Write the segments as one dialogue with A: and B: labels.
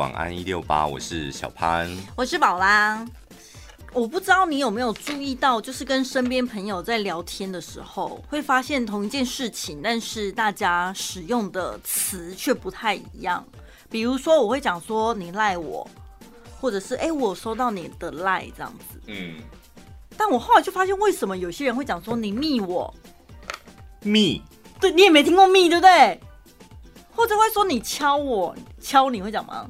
A: 晚安一六八，我是小潘，
B: 我是宝拉。我不知道你有没有注意到，就是跟身边朋友在聊天的时候，会发现同一件事情，但是大家使用的词却不太一样。比如说，我会讲说你赖我，或者是哎、欸，我收到你的赖这样子。嗯。但我后来就发现，为什么有些人会讲说你密我？
A: 密？
B: 对，你也没听过密，对不对？或者会说你敲我，敲你会讲吗？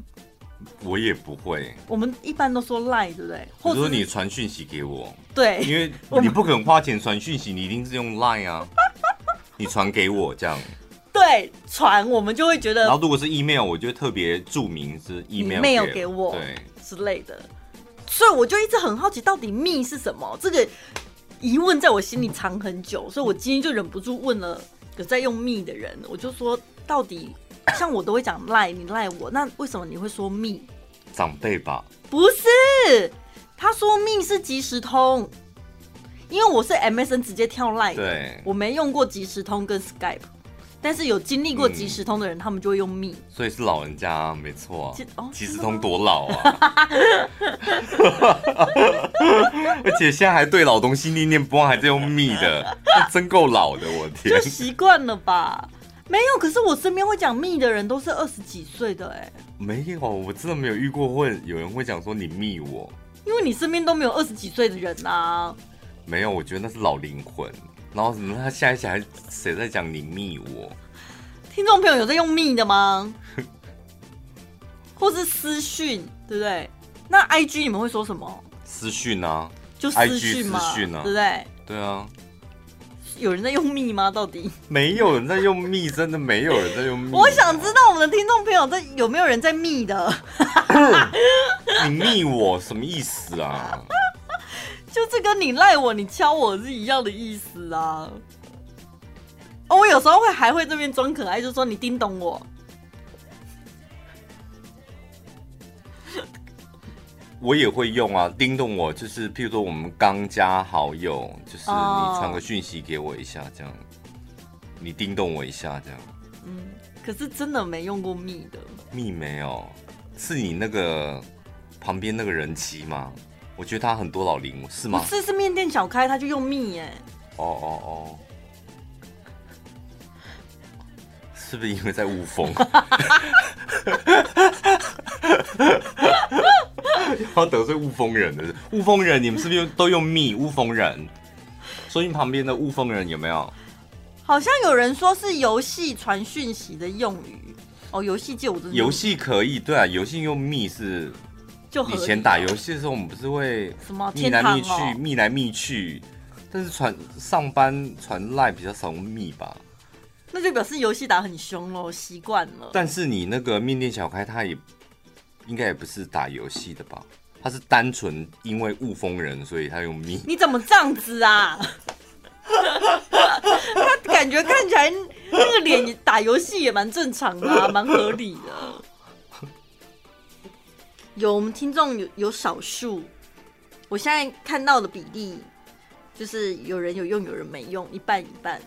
A: 我也不会，
B: 我们一般都说赖，对不对？
A: 或者说你传讯息给我，
B: 对，
A: 因为 你不可能花钱传讯息，你一定是用赖啊。你传给我这样，
B: 对，传我们就会觉得。
A: 然后如果是 email，我就会特别注明是 email 没有，
B: 给我
A: 对
B: 之类的。所以我就一直很好奇，到底密是什么？这个疑问在我心里藏很久，所以我今天就忍不住问了有在用密的人，我就说到底。像我都会讲赖，你赖我，那为什么你会说密？
A: 长辈吧？
B: 不是，他说密是即时通，因为我是 MSN 直接跳赖的，
A: 对，
B: 我没用过即时通跟 Skype，但是有经历过即时通的人，嗯、他们就会用密，
A: 所以是老人家、啊，没错、啊。即、
B: 哦、
A: 即时通多老啊！而且现在还对老东西念念不忘，还在用密的，真够老的，我天！
B: 就习惯了吧。没有，可是我身边会讲密的人都是二十几岁的哎。
A: 没有，我真的没有遇过会有人会讲说你密我，
B: 因为你身边都没有二十几岁的人呐、啊。
A: 没有，我觉得那是老灵魂。然后什么？他下一期还谁在讲你密我？
B: 听众朋友有在用密的吗？或是私讯，对不对？那 IG 你们会说什么？
A: 私讯啊，
B: 就私讯嘛，
A: 私讯啊，
B: 对不对？
A: 对啊。
B: 有人在用密吗？到底
A: 没有人在用密，真的没有人在用密。
B: 我想知道我们的听众朋友在有没有人在密的？
A: 你密我什么意思啊？
B: 就这跟你赖我、你敲我是一样的意思啊。哦，我有时候会还会这边装可爱，就说你叮咚我。
A: 我也会用啊，叮咚我就是，譬如说我们刚加好友，就是你传个讯息给我一下，这样，你叮咚我一下，这样。
B: 嗯，可是真的没用过密的。
A: 密没有，是你那个旁边那个人妻吗？我觉得他很多老龄，是吗？
B: 不是，是面店小开，他就用密耶。
A: 哦哦哦。是不是因为在雾峰？要得罪雾峰人的，雾峰人，你们是不是都用密？雾峰人，所以你旁边的雾峰人有没有？
B: 好像有人说是游戏传讯息的用语哦，游戏界我真的
A: 游戏可以，对啊，游戏用密是，就以前打游戏的时候，我们不是会
B: 什么
A: 密来密去，密来密去，但是传上班传赖比较少用密吧？
B: 那就表示游戏打很凶喽，习惯了。
A: 但是你那个面店小开，他也。应该也不是打游戏的吧？他是单纯因为雾封人，所以他用密。
B: 你怎么这样子啊？他感觉看起来那个脸打游戏也蛮正常的，啊，蛮合理的。有我们听众有有少数，我现在看到的比例就是有人有用，有人没用，一半一半。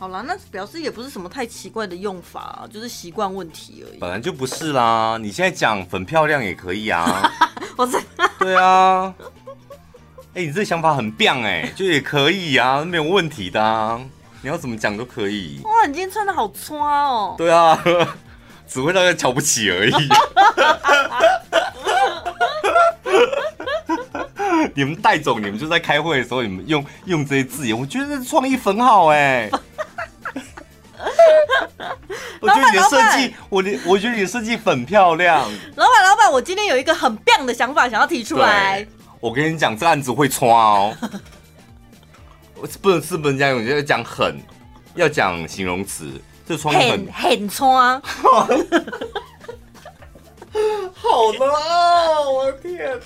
B: 好啦，那表示也不是什么太奇怪的用法啊，就是习惯问题而已。
A: 本来就不是啦，你现在讲粉漂亮也可以啊。
B: 我是
A: 对啊。哎、欸，你这个想法很棒哎、欸，就也可以啊，没有问题的啊。你要怎么讲都可以。
B: 哇，你今天穿的好穿哦。
A: 对啊，只会让人瞧不起而已。你们戴总，你们就在开会的时候，你们用用这些字眼，我觉得创意很好哎、欸。我觉得你的设计，我的我觉得你的设计很漂亮。
B: 老板，老板，我今天有一个很棒的想法，想要提出来。
A: 我跟你讲，这案子会穿哦。我不能是不能这样用，要讲狠，要讲形容词。这创意很
B: 很穿。
A: 好的啊！我的天，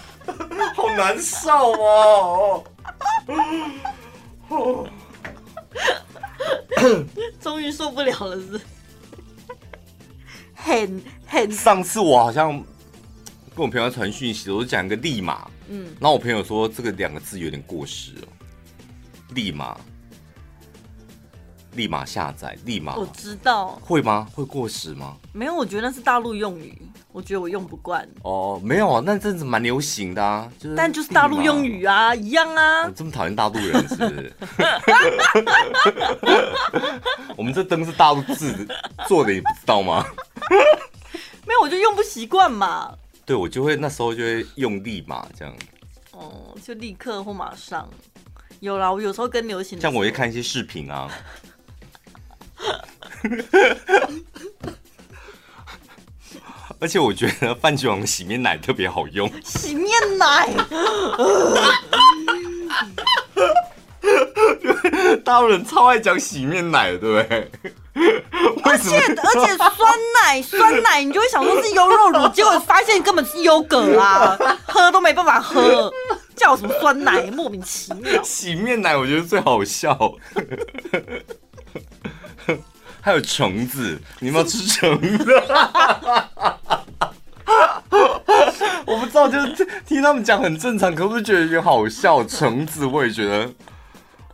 A: 好难受哦。
B: 终于受不了了，是？很很。
A: 上次我好像跟我朋友传讯息，我就讲一个立马，嗯，然后我朋友说这个两个字有点过时了，立马。立马下载，立马。
B: 我知道。
A: 会吗？会过时吗？
B: 没有，我觉得那是大陆用语，我觉得我用不惯。
A: 哦，没有啊，那阵子蛮流行的啊，就是。
B: 但就是大陆用语啊，一样啊。
A: 我这么讨厌大陆人是不是？我们这灯是大陆制做的，你不知道吗？
B: 没有，我就用不习惯嘛。
A: 对，我就会那时候就会用立马这样。
B: 哦，就立刻或马上。有啦，我有时候跟流行。
A: 像我会看一些视频啊。而且我觉得番茄王的洗面奶特别好用。
B: 洗面奶。
A: 大陆人超爱讲洗面奶的，对不对？
B: 而且而且酸奶 酸奶，你就会想说是优酪乳，结果发现根本是优格啊，喝都没办法喝，叫什么酸奶，莫名其妙。
A: 洗面奶我觉得最好笑，还有橙子，你们要吃橙子？我不知道，就是听他们讲很正常，可不是觉得有点好笑？橙子我也觉得。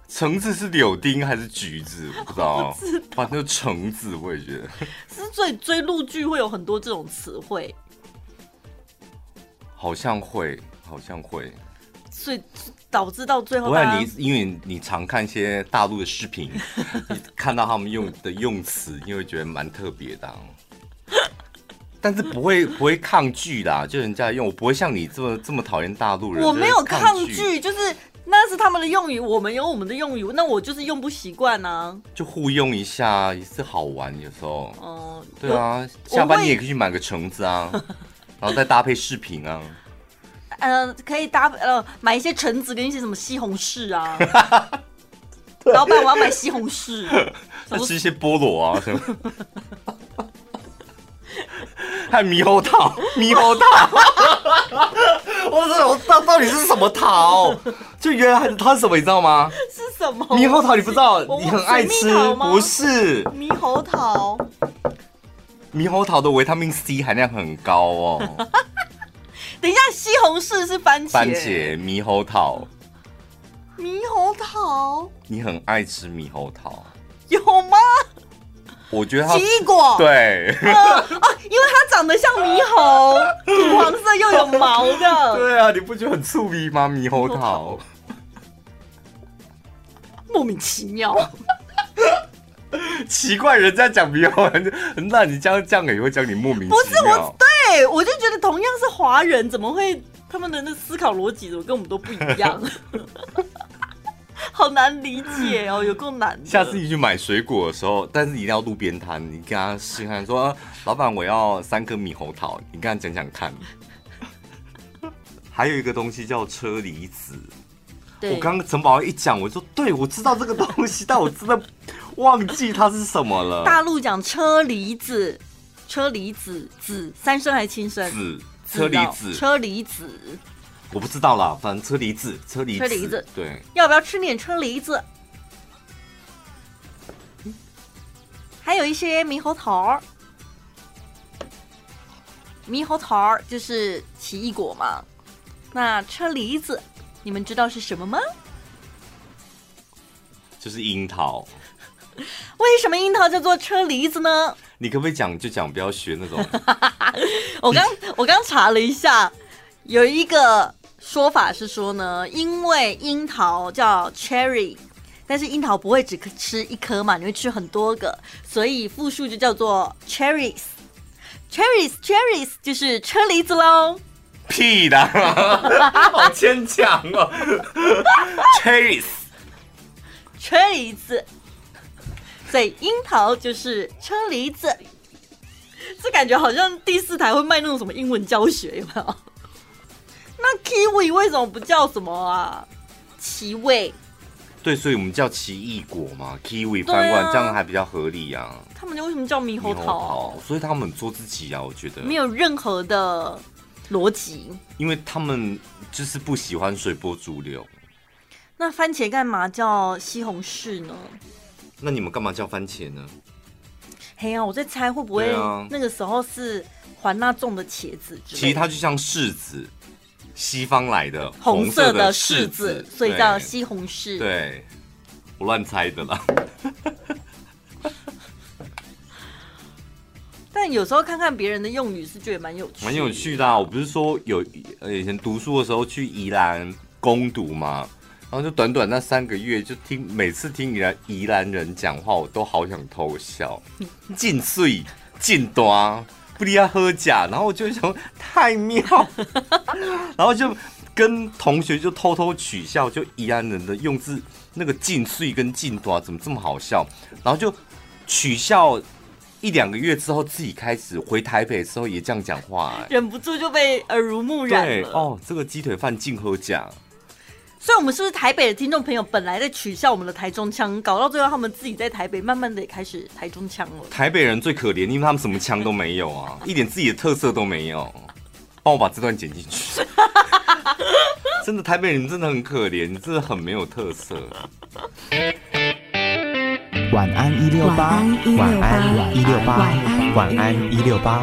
A: 橙子是柳丁还是橘子？我不知道，反正橙子我也觉得。
B: 是追追陆剧会有很多这种词汇，
A: 好像会，好像会，
B: 所以导致到最后。
A: 不然你因为你常看一些大陆的视频，看到他们用的用词，你会觉得蛮特别的。但是不会不会抗拒的，就人家用，我不会像你这么这么讨厌大陆人。
B: 我没有抗拒，就是。那是他们的用语，我们有我们的用语，那我就是用不习惯呢。
A: 就互用一下也是好玩，有时候。哦、呃，对啊，下班你也可以去买个橙子啊，然后再搭配视频啊。
B: 呃，可以搭呃买一些橙子跟一些什么西红柿啊。老板，我要买西红柿。
A: 吃一些菠萝啊什么。还有猕猴桃，猕猴桃。我说我到到底是什么桃？就原来它是什么，你知道吗？
B: 是什么？
A: 猕猴桃你不知道？你很爱吃？不是。
B: 猕猴桃。
A: 猕猴桃的维他命 C 含量很高哦。
B: 等一下，西红柿是番茄。
A: 番茄，猕猴桃。
B: 猕猴桃。
A: 你很爱吃猕猴桃？
B: 有吗？
A: 我觉得
B: 奇异果
A: 对、
B: 呃，啊，因为它长得像猕猴，土黄色又有毛的。
A: 对啊，你不觉得很刺鼻吗？猕猴桃，
B: 莫名其妙。
A: 奇怪，人家讲猕猴，那你这样这样也会讲你莫名其妙。不是
B: 我，对我就觉得同样是华人，怎么会他们的那思考逻辑怎么跟我们都不一样？好难理解哦，有够难。
A: 下次你去买水果的时候，但是一定要路边摊，你跟他试看说：“老板，我要三颗猕猴桃。”你跟他讲讲看。还有一个东西叫车厘子，我刚刚陈宝一讲，我说：“对，我知道这个东西，但我真的忘记它是什么了。”
B: 大陆讲车厘子，车厘子子三声还是轻声？
A: 子，车厘子，
B: 车厘子。
A: 我不知道啦，反正车厘子，车厘子，车厘子，对，
B: 要不要吃点车厘子？还有一些猕猴桃，猕猴桃就是奇异果嘛。那车厘子，你们知道是什么吗？
A: 就是樱桃。
B: 为什么樱桃叫做车厘子呢？
A: 你可不可以讲就讲，不要学那种。
B: 我刚我刚查了一下，有一个。说法是说呢，因为樱桃叫 cherry，但是樱桃不会只吃一颗嘛，你会吃很多个，所以复数就叫做 cherries，cherries，cherries 就是车厘子喽。
A: 屁的，好牵强哦。cherries，cherries，
B: 所以樱桃就是车厘子。这感觉好像第四台会卖那种什么英文教学，有没有？那 kiwi 为什么不叫什么啊？奇味。
A: 对，所以我们叫奇异果嘛，kiwi 翻过来、啊、这样还比较合理啊。
B: 他们为什么叫猕猴桃？
A: 桃？所以他们做自己啊，我觉得
B: 没有任何的逻辑。
A: 因为他们就是不喜欢随波逐流。
B: 那番茄干嘛叫西红柿呢？
A: 那你们干嘛叫番茄呢？
B: 嘿呀我在猜会不会那个时候是环那种的茄子
A: 其实它就像柿子西方来的
B: 红色的柿子所以叫西红柿。
A: 对。我乱猜的啦。
B: 但有时候看看别人的用语是觉得蛮有趣
A: 蛮有趣的啊我不是说有呃以前读书的时候去宜兰攻读嘛然后就短短那三个月，就听每次听宜兰宜兰人讲话，我都好想偷笑，尽碎尽端不离要喝假，然后我就想太妙，然后就跟同学就偷偷取笑，就宜兰人的用字那个尽碎跟尽端怎么这么好笑，然后就取笑一两个月之后，自己开始回台北的时候也这样讲话，欸，
B: 忍不住就被耳濡目染了。
A: 对哦，这个鸡腿饭尽喝假。
B: 所以，我们是不是台北的听众朋友本来在取笑我们的台中腔，搞到最后他们自己在台北慢慢的也开始台中腔了。
A: 台北人最可怜，因为他们什么腔都没有啊，一点自己的特色都没有。帮我把这段剪进去。真的，台北人真的很可怜，真的很没有特色。
C: 晚安一六八，晚安一六八，晚安一六八。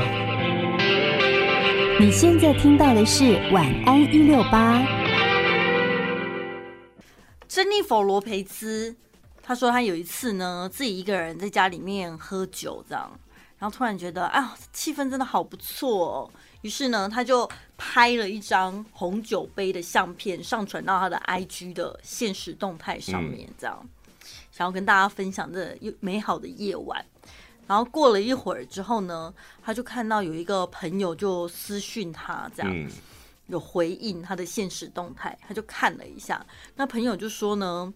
D: 你现在听到的是晚安一六八。
B: 珍妮佛罗培兹，他说他有一次呢，自己一个人在家里面喝酒，这样，然后突然觉得啊，气氛真的好不错哦。于是呢，他就拍了一张红酒杯的相片，上传到他的 IG 的现实动态上面，这样，想要跟大家分享这美好的夜晚。然后过了一会儿之后呢，他就看到有一个朋友就私讯他，这样。有回应他的现实动态，他就看了一下，那朋友就说呢，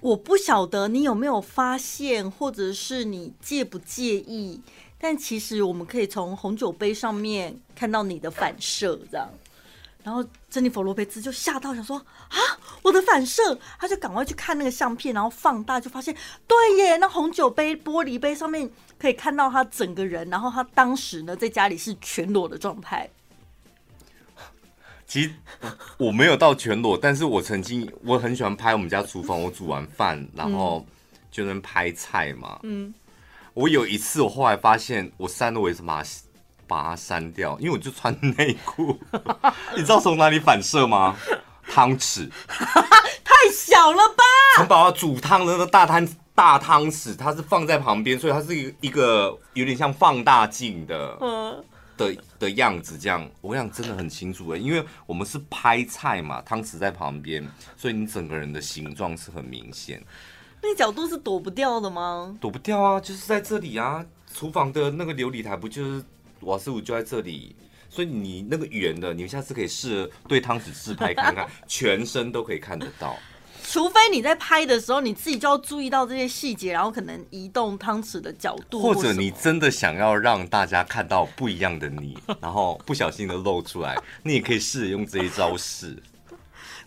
B: 我不晓得你有没有发现，或者是你介不介意，但其实我们可以从红酒杯上面看到你的反射，这样。然后珍妮佛罗培兹就吓到，想说啊，我的反射，他就赶快去看那个相片，然后放大，就发现对耶，那红酒杯玻璃杯上面可以看到他整个人，然后他当时呢在家里是全裸的状态。
A: 其实我没有到全裸，但是我曾经我很喜欢拍我们家厨房，我煮完饭然后就能拍菜嘛。嗯，我有一次我后来发现我删了，为什么把它删掉？因为我就穿内裤，你知道从哪里反射吗？汤匙
B: 太小了吧？
A: 陈宝宝煮汤的那个大汤大汤匙，它是放在旁边，所以它是一个一个有点像放大镜的。嗯。的的样子，这样我想真的很清楚诶，因为我们是拍菜嘛，汤匙在旁边，所以你整个人的形状是很明显。
B: 那角度是躲不掉的吗？
A: 躲不掉啊，就是在这里啊。厨房的那个琉璃台不就是瓦斯炉就在这里，所以你那个圆的，你们下次可以试着对汤匙自拍看看，全身都可以看得到。
B: 除非你在拍的时候，你自己就要注意到这些细节，然后可能移动汤匙的角度，
A: 或者你真的想要让大家看到不一样的你，然后不小心的露出来，你也可以试着用这一招式。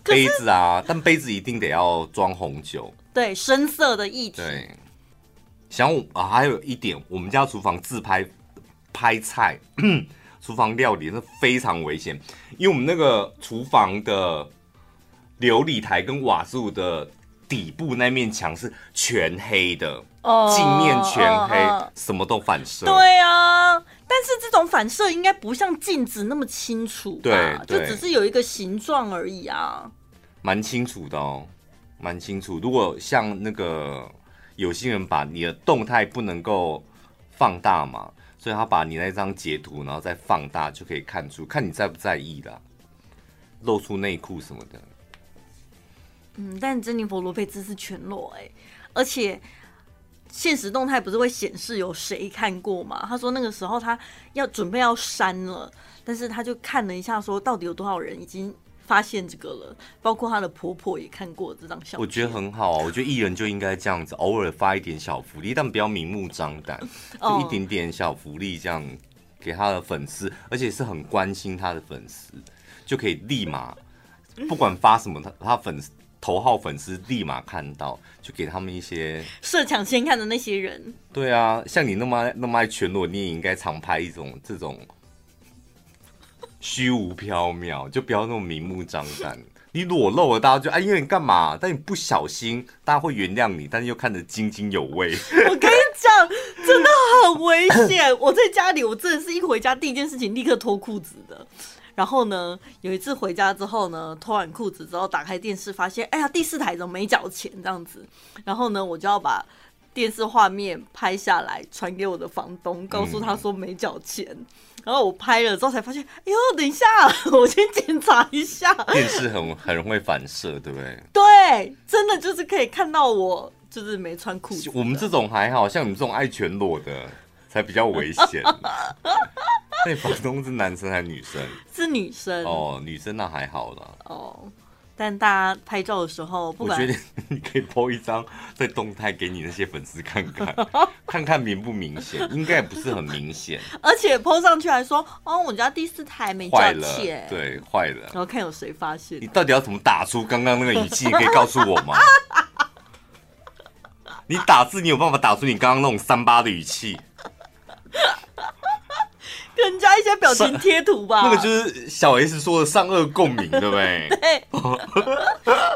A: 杯子啊，但杯子一定得要装红酒，
B: 对，深色的液体。
A: 对，想我啊，还有一点，我们家厨房自拍拍菜，厨房料理是非常危险，因为我们那个厨房的。流理台跟瓦斯炉的底部那面墙是全黑的，哦，镜面全黑，哦，什么都反射。
B: 对啊，但是这种反射应该不像镜子那么清楚，
A: 对，
B: 就只是有一个形状而已啊。
A: 蛮清楚的哦，蛮清楚。如果像那个有些人把你的动态不能够放大嘛，所以他把你那张截图然后再放大，就可以看出，看你在不在意啦，露出内裤什么的。
B: 嗯，但珍妮佛罗佩兹是全裸哎、欸，而且现实动态不是会显示有谁看过吗？他说那个时候他要准备要删了，但是他就看了一下，说到底有多少人已经发现这个了，包括他的婆婆也看过这张相。
A: 我觉得很好啊，我觉得艺人就应该这样子，偶尔发一点小福利，但不要明目张胆，就一点点小福利这样给他的粉丝，而且是很关心他的粉丝，就可以立马不管发什么，他他粉丝。头号粉丝立马看到，就给他们一些
B: 设抢先看的那些人。
A: 对啊，像你那么爱那么爱全裸，你也应该常拍一种这种虚无缥缈，就不要那么明目张胆。你裸露了，大家就哎，因为你干嘛？但你不小心，大家会原谅你，但是又看得津津有味。
B: 我跟你讲，真的很危险。我在家里，我真的是一回家第一件事情立刻脱裤子的。然后呢，有一次回家之后呢，脱完裤子之后打开电视，发现哎呀，第四台怎么没缴钱这样子？然后呢，我就要把电视画面拍下来传给我的房东，告诉他说没缴钱。嗯、然后我拍了之后才发现，哎呦，等一下，我先检查一下。
A: 电视很很容易反射，对不对？
B: 对，真的就是可以看到我就是没穿裤子。
A: 我们这种还好，像你们这种爱全裸的才比较危险。那你房东是男生还是女生？
B: 是女生。
A: 哦，女生那还好啦。
B: 哦。但大家拍照的时候，不管
A: 我觉得你 可以 po 一张在动态给你那些粉丝看看，看看明不明显，应该也不是很明显。
B: 而且 po 上去还说：“哦，我家第四台没缴钱。”
A: 对，坏了。
B: 然后看有谁发现。
A: 你到底要怎么打出刚刚那个语气？你可以告诉我吗？你打字，你有办法打出你刚刚那种三八的语气？
B: 更加一些表情贴图吧，
A: 那个就是小 S 说的上颚共鸣，对不对？
B: 对。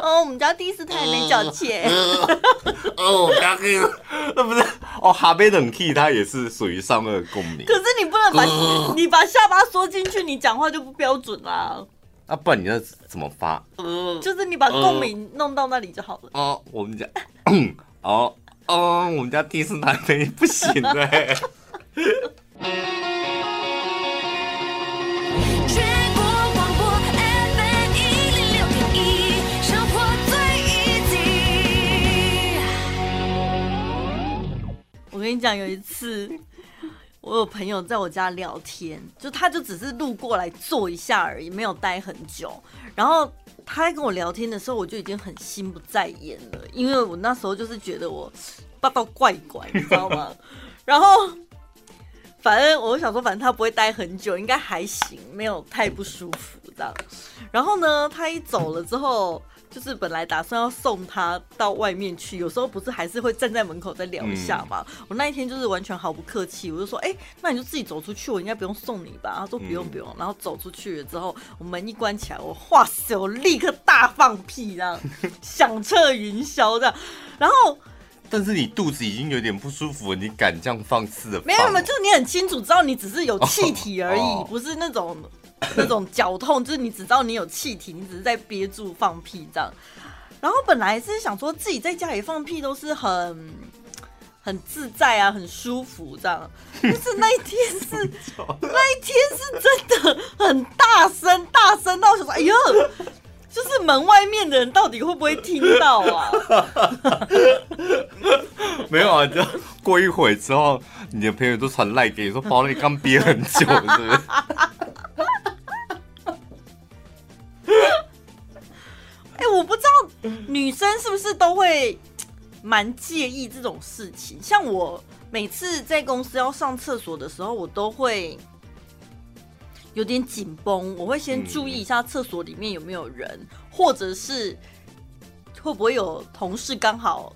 B: 哦，我们家第四台没缴钱。
A: 哦，刚刚那不是哦，哈贝冷气它也是属于上颚共鸣。
B: 可是你不能把你把下巴缩进去，你讲话就不标准啦。
A: 啊，不然你要怎么发？
B: 就是你把共鸣弄到那里就好了。
A: 哦，我们家，哦哦，我们家第四台没不行嘞。
B: 我跟你讲，有一次我有朋友在我家聊天，就他就只是路过来坐一下而已，没有待很久。然后他在跟我聊天的时候，我就已经很心不在焉了，因为我那时候就是觉得我爸爸怪怪，你知道吗？然后反正我想说，反正他不会待很久，应该还行，没有太不舒服这样。然后呢，他一走了之后。就是本来打算要送他到外面去，有时候不是还是会站在门口再聊一下嘛。嗯、我那一天就是完全毫不客气，我就说：“哎、欸，那你就自己走出去，我应该不用送你吧？”他说：“不用不用。嗯”然后走出去了之后，我门一关起来，我哇塞，我立刻大放屁，这样响彻云霄这样。然后，
A: 但是你肚子已经有点不舒服了，你敢这样放肆的？
B: 没有没有，就是你很清楚知道你只是有气体而已，哦、不是那种。那种绞痛，就是你只知道你有气体，你只是在憋住放屁这样。然后本来是想说自己在家里放屁都是很很自在啊，很舒服这样。但是那一天是 那一天是真的很大声，大声到我想说，哎呦，就是门外面的人到底会不会听到啊？
A: 没有啊，就过一会之后，你的朋友都传赖给你说，宝，你刚憋很久，是不是？
B: 哎、欸，我不知道女生是不是都会蛮介意这种事情。像我每次在公司要上厕所的时候，我都会有点紧绷。我会先注意一下厕所里面有没有人，或者是会不会有同事刚好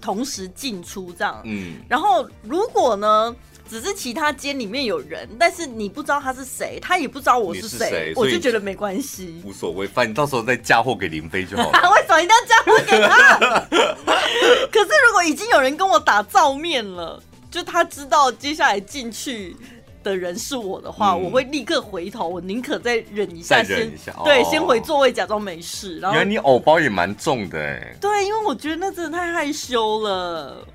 B: 同时进出这样。嗯，然后如果呢？只是其他间里面有人，但是你不知道他是谁，他也不知道我是谁，我就觉得没关系，
A: 无所谓，反正你到时候再嫁祸给林飞就好了。
B: 为什么一定要嫁祸给他？可是如果已经有人跟我打照面了，就他知道接下来进去的人是我的话，嗯、我会立刻回头，我宁可再忍一下，
A: 忍一下
B: 先对，先回座位假装没事。然后
A: 原来你偶包也蛮重的哎。
B: 对，因为我觉得那真的太害羞了。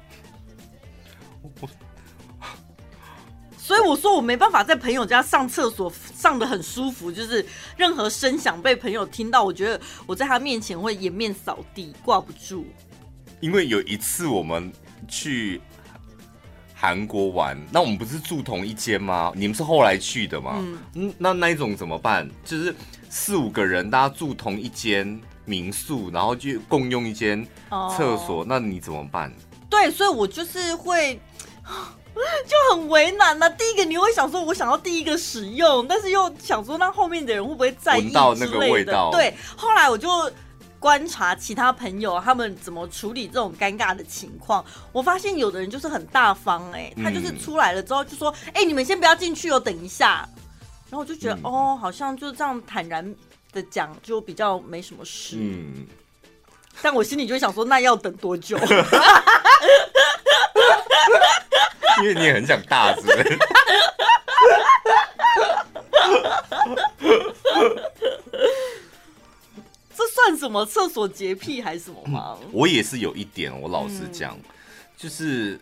B: 所以我说我没办法在朋友家上厕所上的很舒服，就是任何声响被朋友听到，我觉得我在他面前会颜面扫地，挂不住。
A: 因为有一次我们去韩国玩，那我们不是住同一间吗？你们是后来去的吗？嗯，那那一种怎么办？就是四五个人大家住同一间民宿，然后就共用一间厕所，哦，那你怎么办？
B: 对，所以我就是会。就很为难呐、啊。第一个你会想说，我想要第一个使用，但是又想说，那后面的人会不会在意之类的？闻到那个味道。对，后来我就观察其他朋友他们怎么处理这种尴尬的情况。我发现有的人就是很大方、欸，哎，他就是出来了之后就说：“哎、嗯欸，你们先不要进去哦，等一下。”然后我就觉得，嗯、哦，好像就这样坦然的讲，就比较没什么事。嗯。但我心里就会想说，那要等多久？
A: 因为你也很想大是是？
B: 这算什么厕所洁癖还是什么吗？
A: 我也是有一点，我老实讲，就是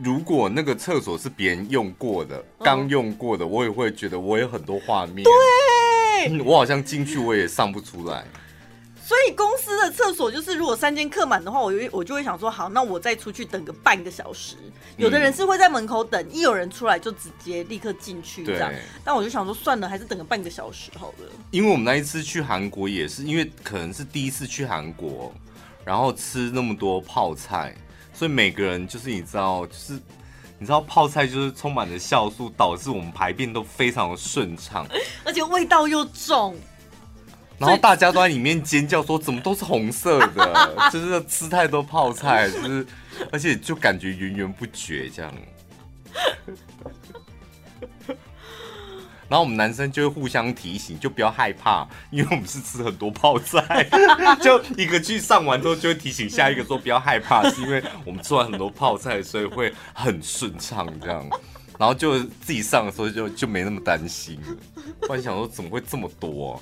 A: 如果那个厕所是别人用过的，刚用过的，我也会觉得我有很多画面。对，我好像进去我也上不出来。
B: 所以公司的厕所就是，如果三间客满的话，我我就会想说，好，那我再出去等个半个小时。有的人是会在门口等，一有人出来就直接立刻进去这样。但我就想说，算了，还是等个半个小时好了。
A: 因为我们那一次去韩国也是，因为可能是第一次去韩国，然后吃那么多泡菜，所以每个人就是你知道，就是你知道泡菜就是充满了酵素，导致我们排便都非常的顺畅，
B: 而且味道又重。
A: 然后大家都在里面尖叫说：“怎么都是红色的？就是吃太多泡菜，就是而且就感觉源源不绝这样。”然后我们男生就会互相提醒，就不要害怕，因为我们是吃很多泡菜，就一个去上完之后就会提醒下一个说：“不要害怕，是因为我们吃完很多泡菜，所以会很顺畅这样。”然后就自己上的时候就就没那么担心了。突然想说：“怎么会这么多啊？”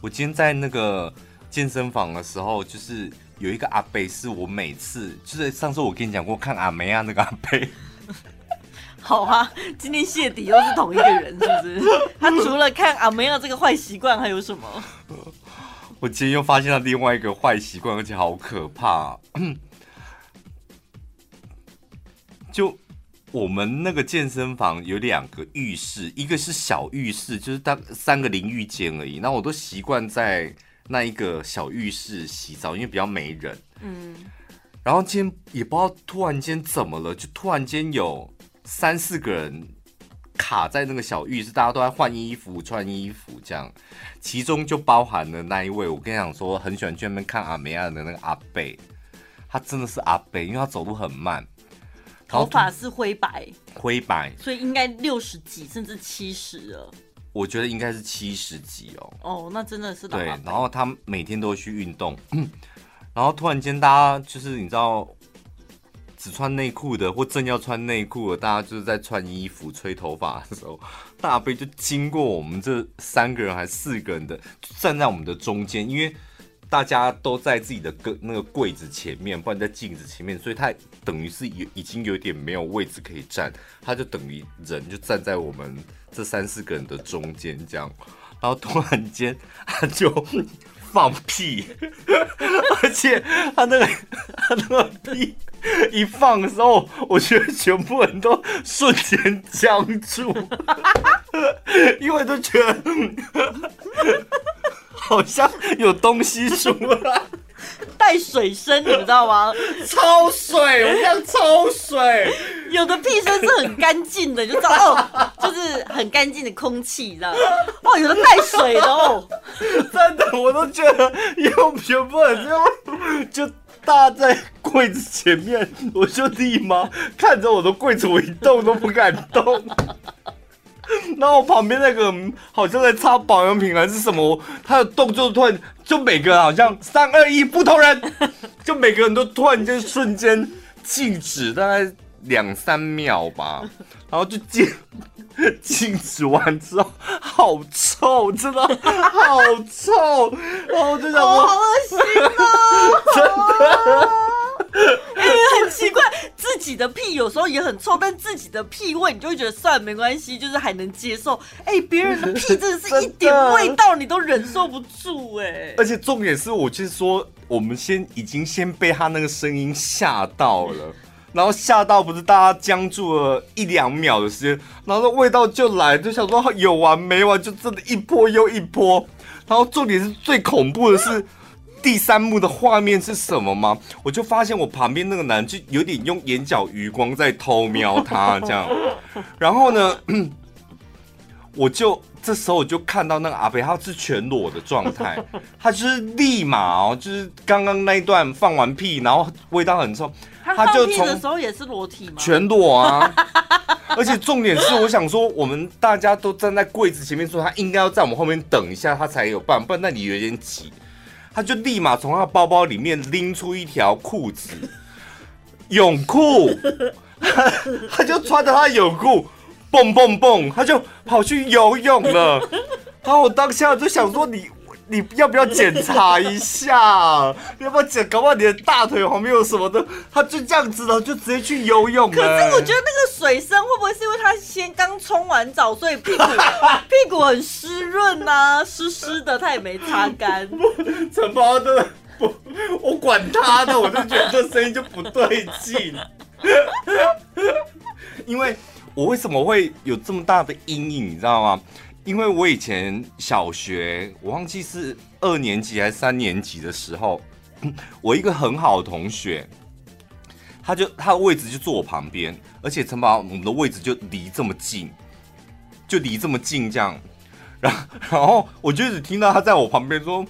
A: 我今天在那个健身房的时候，就是有一个阿贝，是我每次就是上次我跟你讲过看阿梅亚那个阿贝。
B: 好啊，今天谢底又是同一个人，是不是？他除了看阿梅亚这个坏习惯，还有什么？
A: 我今天又发现了另外一个坏习惯，而且好可怕。就。我们那个健身房有两个浴室，一个是小浴室，就是当三个淋浴间而已。那我都习惯在那一个小浴室洗澡，因为比较没人。嗯。然后今天也不知道突然间怎么了，就突然间有三四个人卡在那个小浴室，大家都在换衣服、穿衣服这样。其中就包含了那一位，我跟你讲说，很喜欢去那边看阿梅亚的那个阿贝，他真的是阿贝，因为他走路很慢。
B: 头发是灰白，
A: 灰白，
B: 所以应该六十几甚至七十了。
A: 我觉得应该是七十几哦。
B: 哦，那真的是
A: 对。然后他每天都去运动，然后突然间大家就是你知道，只穿内裤的或正要穿内裤的，大家就是在穿衣服、吹头发的时候，大伯就经过我们这三个人还是四个人的，站在我们的中间，因为。大家都在自己的个那个柜子前面，不然在镜子前面，所以他等于是有已经有点没有位置可以站，他就等于人就站在我们这三四个人的中间这样，然后突然间他就放屁，而且他那个他那个屁一放的时候，我觉得全部人都瞬间僵住，因为都觉得。好像有东西出来，
B: 带水声，你知道吗？
A: 超水，我像超水。
B: 有的屁声是很干净的，就知道哦，就是很干净的空气，你知道吗？哦，有的带水的哦，
A: 真的，我都觉得有全部人就就搭在柜子前面，我就立马看着我的柜子，我一动都不敢动。然后旁边那个好像在擦保养品还是什么，他的动作突然就每个人好像三二一不同人，就每个人都突然间瞬间静止，大概两三秒吧，然后就静静 止完之后，好臭，真的 好臭，然后我就想说，
B: 哦、好恶心哦，
A: 真的。
B: 因为很奇怪，自己的屁有时候也很臭，但自己的屁味你就会觉得算了没关系，就是还能接受。哎，别人的屁真的是一点味道你都忍受不住哎。
A: 而且重点是，我就是说，我们先已经先被他那个声音吓到了，然后吓到不是大家僵住了一两秒的时间，然后味道就来，就想说有完没完，就真的一波又一波。然后重点是最恐怖的是。第三幕的画面是什么吗？我就发现我旁边那个男就有点用眼角余光在偷瞄他这样，然后呢，我就这时候我就看到那个阿伯他是全裸的状态，他就是立马哦，就是刚刚那一段放完屁，然后味道很臭，
B: 他就从的时候也是裸体吗？
A: 全裸啊，而且重点是我想说，我们大家都站在柜子前面，说他应该要在我们后面等一下，他才有办法，不然那里有点挤。他就立马从他包包里面拎出一条裤子，泳裤，他就穿着他的泳裤，蹦蹦蹦，他就跑去游泳了。然后我当下就想说你，你要不要检查一下？你要不要检？搞不好你的大腿旁边有什么的？他就这样子了，就直接去游泳。
B: 可是我觉得那个水深会不会是因为他先刚冲完澡，所以屁股 屁股很湿润啊，湿湿的，他也没擦干。
A: 承包的，不我管他的，我就觉得这声音就不对劲。因为我为什么会有这么大的阴影，你知道吗？因为我以前小学，我忘记是二年级还是三年级的时候，我一个很好的同学，他就他的位置就坐我旁边，而且城堡我们的位置就离这么近，就离这么近这样，然后然后我就只听到他在我旁边说。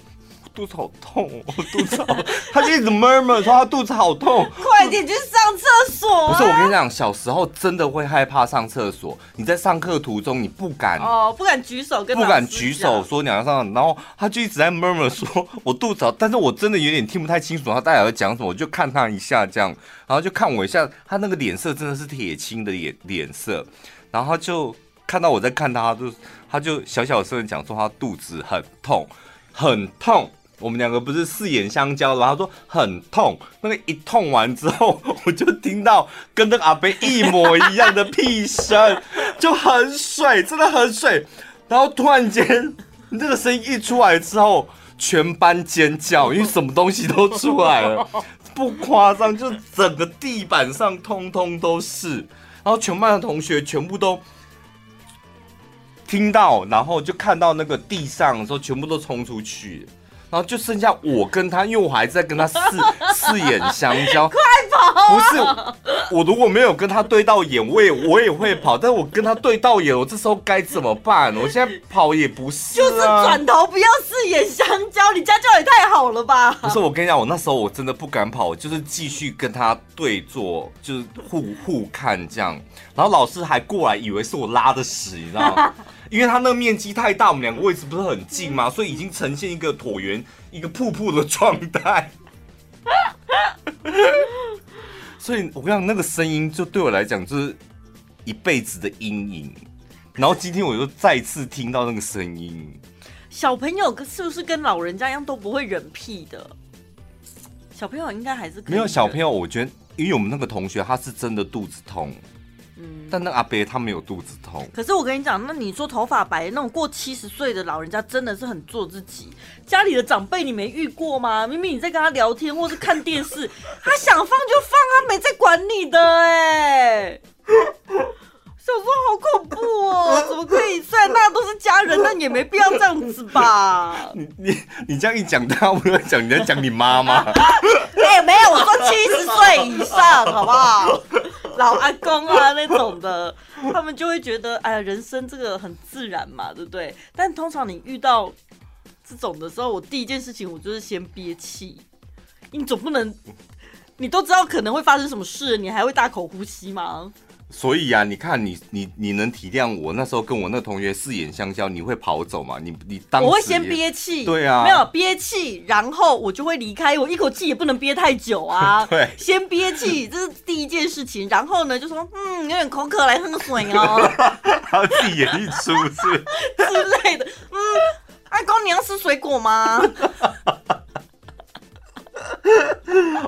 A: 肚子好痛，我肚子好，他就一直 murmur 说他肚子好痛，
B: 快点去上厕所啊。
A: 不是，我跟你讲，小时候真的会害怕上厕所。你在上课途中，你不敢
B: 哦，不敢举手跟
A: 不敢举手说你要上，然后他就一直在 murmur 说我肚子好，但是我真的有点听不太清楚他大概要讲什么，我就看他一下这样，然后就看我一下，他那个脸色真的是铁青的脸 脸色，然后他就看到我在看他，就他就小小声的讲说他肚子很痛，很痛。我们两个不是四眼相交，然后他说很痛，那个一痛完之后，我就听到跟那个阿伯一模一样的屁声，就很水，真的很水。然后突然间，你这个声音一出来之后，全班尖叫，因为什么东西都出来了，不夸张，就整个地板上通通都是。然后全班的同学全部都听到，然后就看到那个地上的时候，全部都冲出去。然后就剩下我跟他，因为我还在跟他 四四眼相交。
B: 快跑！
A: 不是，我如果没有跟他对到眼，我也我也会跑。但我跟他对到眼，我这时候该怎么办？我现在跑也不是、啊，
B: 就是转头不要四眼相交。你家教也太好了吧？
A: 不是，我跟你讲，我那时候我真的不敢跑，我就是继续跟他对坐，就是互互看这样。然后老师还过来，以为是我拉的屎，你知道吗？因为它那个面积太大，我们两个位置不是很近嘛？所以已经呈现一个椭圆、一个瀑布的状态。所以我跟你讲，那个声音就对我来讲就是一辈子的阴影。然后今天我又再次听到那个声音。
B: 小朋友是不是跟老人家一样都不会忍屁的？小朋友应该还是可以。
A: 没有小朋友，我觉得因为我们那个同学他是真的肚子痛。但那阿伯他没有肚子痛。
B: 可是我跟你讲，那你说头发白那种过七十岁的老人家，真的是很做自己。家里的长辈你没遇过吗？明明你在跟他聊天或是看电视，他想放就放，他没在管你的哎。小时候好恐怖哦，怎么可以？虽然大家都是家人，但也没必要这样子吧？
A: 你你你这样一讲，他会讲你在讲你妈妈？
B: 哎、欸，没有，我说七十岁以上，好不好？老阿公啊那种的，他们就会觉得，哎呀，人生这个很自然嘛，对不对？但通常你遇到这种的时候，我第一件事情我就是先憋气。你总不能，你都知道可能会发生什么事，你还会大口呼吸吗？
A: 所以啊，你看你你你能体谅我那时候跟我那同学四眼相交，你会跑走吗？你你当
B: 我会先憋气，
A: 对啊，
B: 没有憋气，然后我就会离开，我一口气也不能憋太久啊。
A: 对，
B: 先憋气，这是第一件事情。然后呢，就说嗯，有点口渴，来喝水哦。
A: 然后自己演一出是
B: 之类的。嗯，阿公，你要吃水果吗？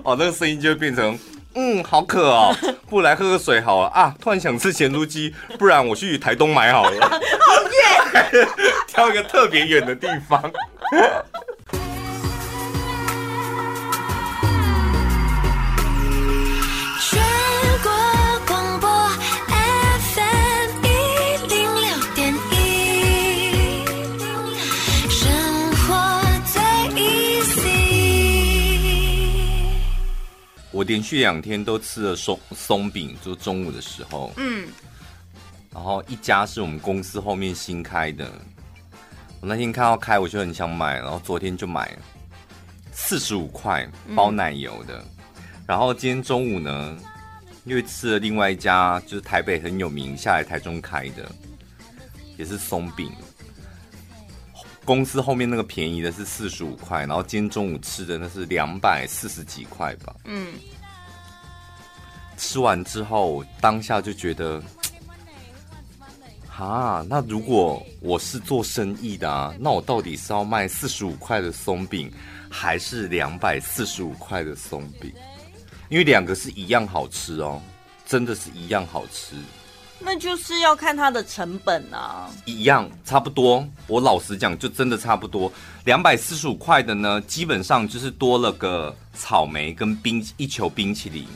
A: 哦，那个声音就会变成。嗯，好渴哦，不来喝个水好了啊！突然想吃咸猪鸡，不然我去台东买好了。好
B: 远，
A: 挑一个特别远的地方。我连续两天都吃了松松饼，就中午的时候。嗯，然后一家是我们公司后面新开的，我那天看到开，我就很想买，然后昨天就买了，四十五块包奶油的。嗯、然后今天中午呢，因为吃了另外一家，就是台北很有名，下来台中开的，也是松饼。公司后面那个便宜的是四十五块，然后今天中午吃的那是两百四十几块吧。嗯。吃完之后，当下就觉得，啊，那如果我是做生意的啊，那我到底是要卖四十五块的松饼，还是两百四十五块的松饼？因为两个是一样好吃哦，真的是一样好吃。
B: 那就是要看它的成本啊，
A: 一样差不多。我老实讲，就真的差不多。两百四十五块的呢，基本上就是多了个草莓跟冰一球冰淇淋，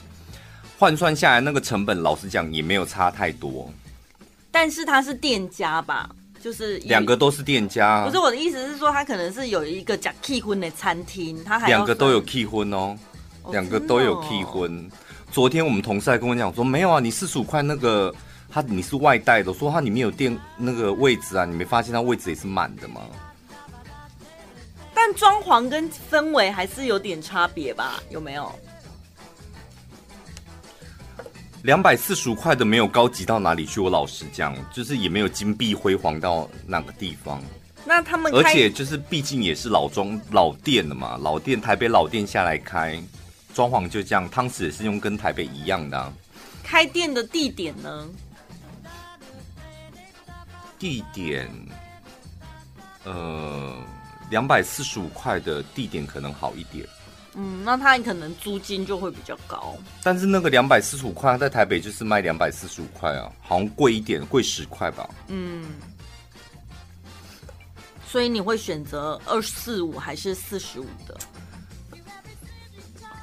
A: 换算下来那个成本，老实讲也没有差太多。
B: 但是他是店家吧，就是
A: 两个都是店家。
B: 不是我的意思是说，他可能是有一个假契婚的餐厅，他还
A: 两个都有契婚哦，两个都有契婚。昨天我们同事还跟我讲说，没有啊，你四十五块那个。他你是外带的，说他里面有电那个位置啊，你没发现他位置也是满的吗？
B: 但装潢跟氛围还是有点差别吧？有没有？
A: 两百四十五块的没有高级到哪里去，我老实讲，就是也没有金碧辉煌到哪个地方。
B: 那他们
A: 而且就是毕竟也是老装老店的嘛，老店台北老店下来开，装潢就这样，汤匙也是用跟台北一样的啊。
B: 开店的地点呢？
A: 地点，呃，两百四十五块的地点可能好一点。
B: 嗯，那他可能租金就会比较高。
A: 但是那个两百四十五块在台北就是卖两百四十五块啊，好像贵一点，贵十块吧。
B: 嗯。所以你会选择二四五还是四十五的？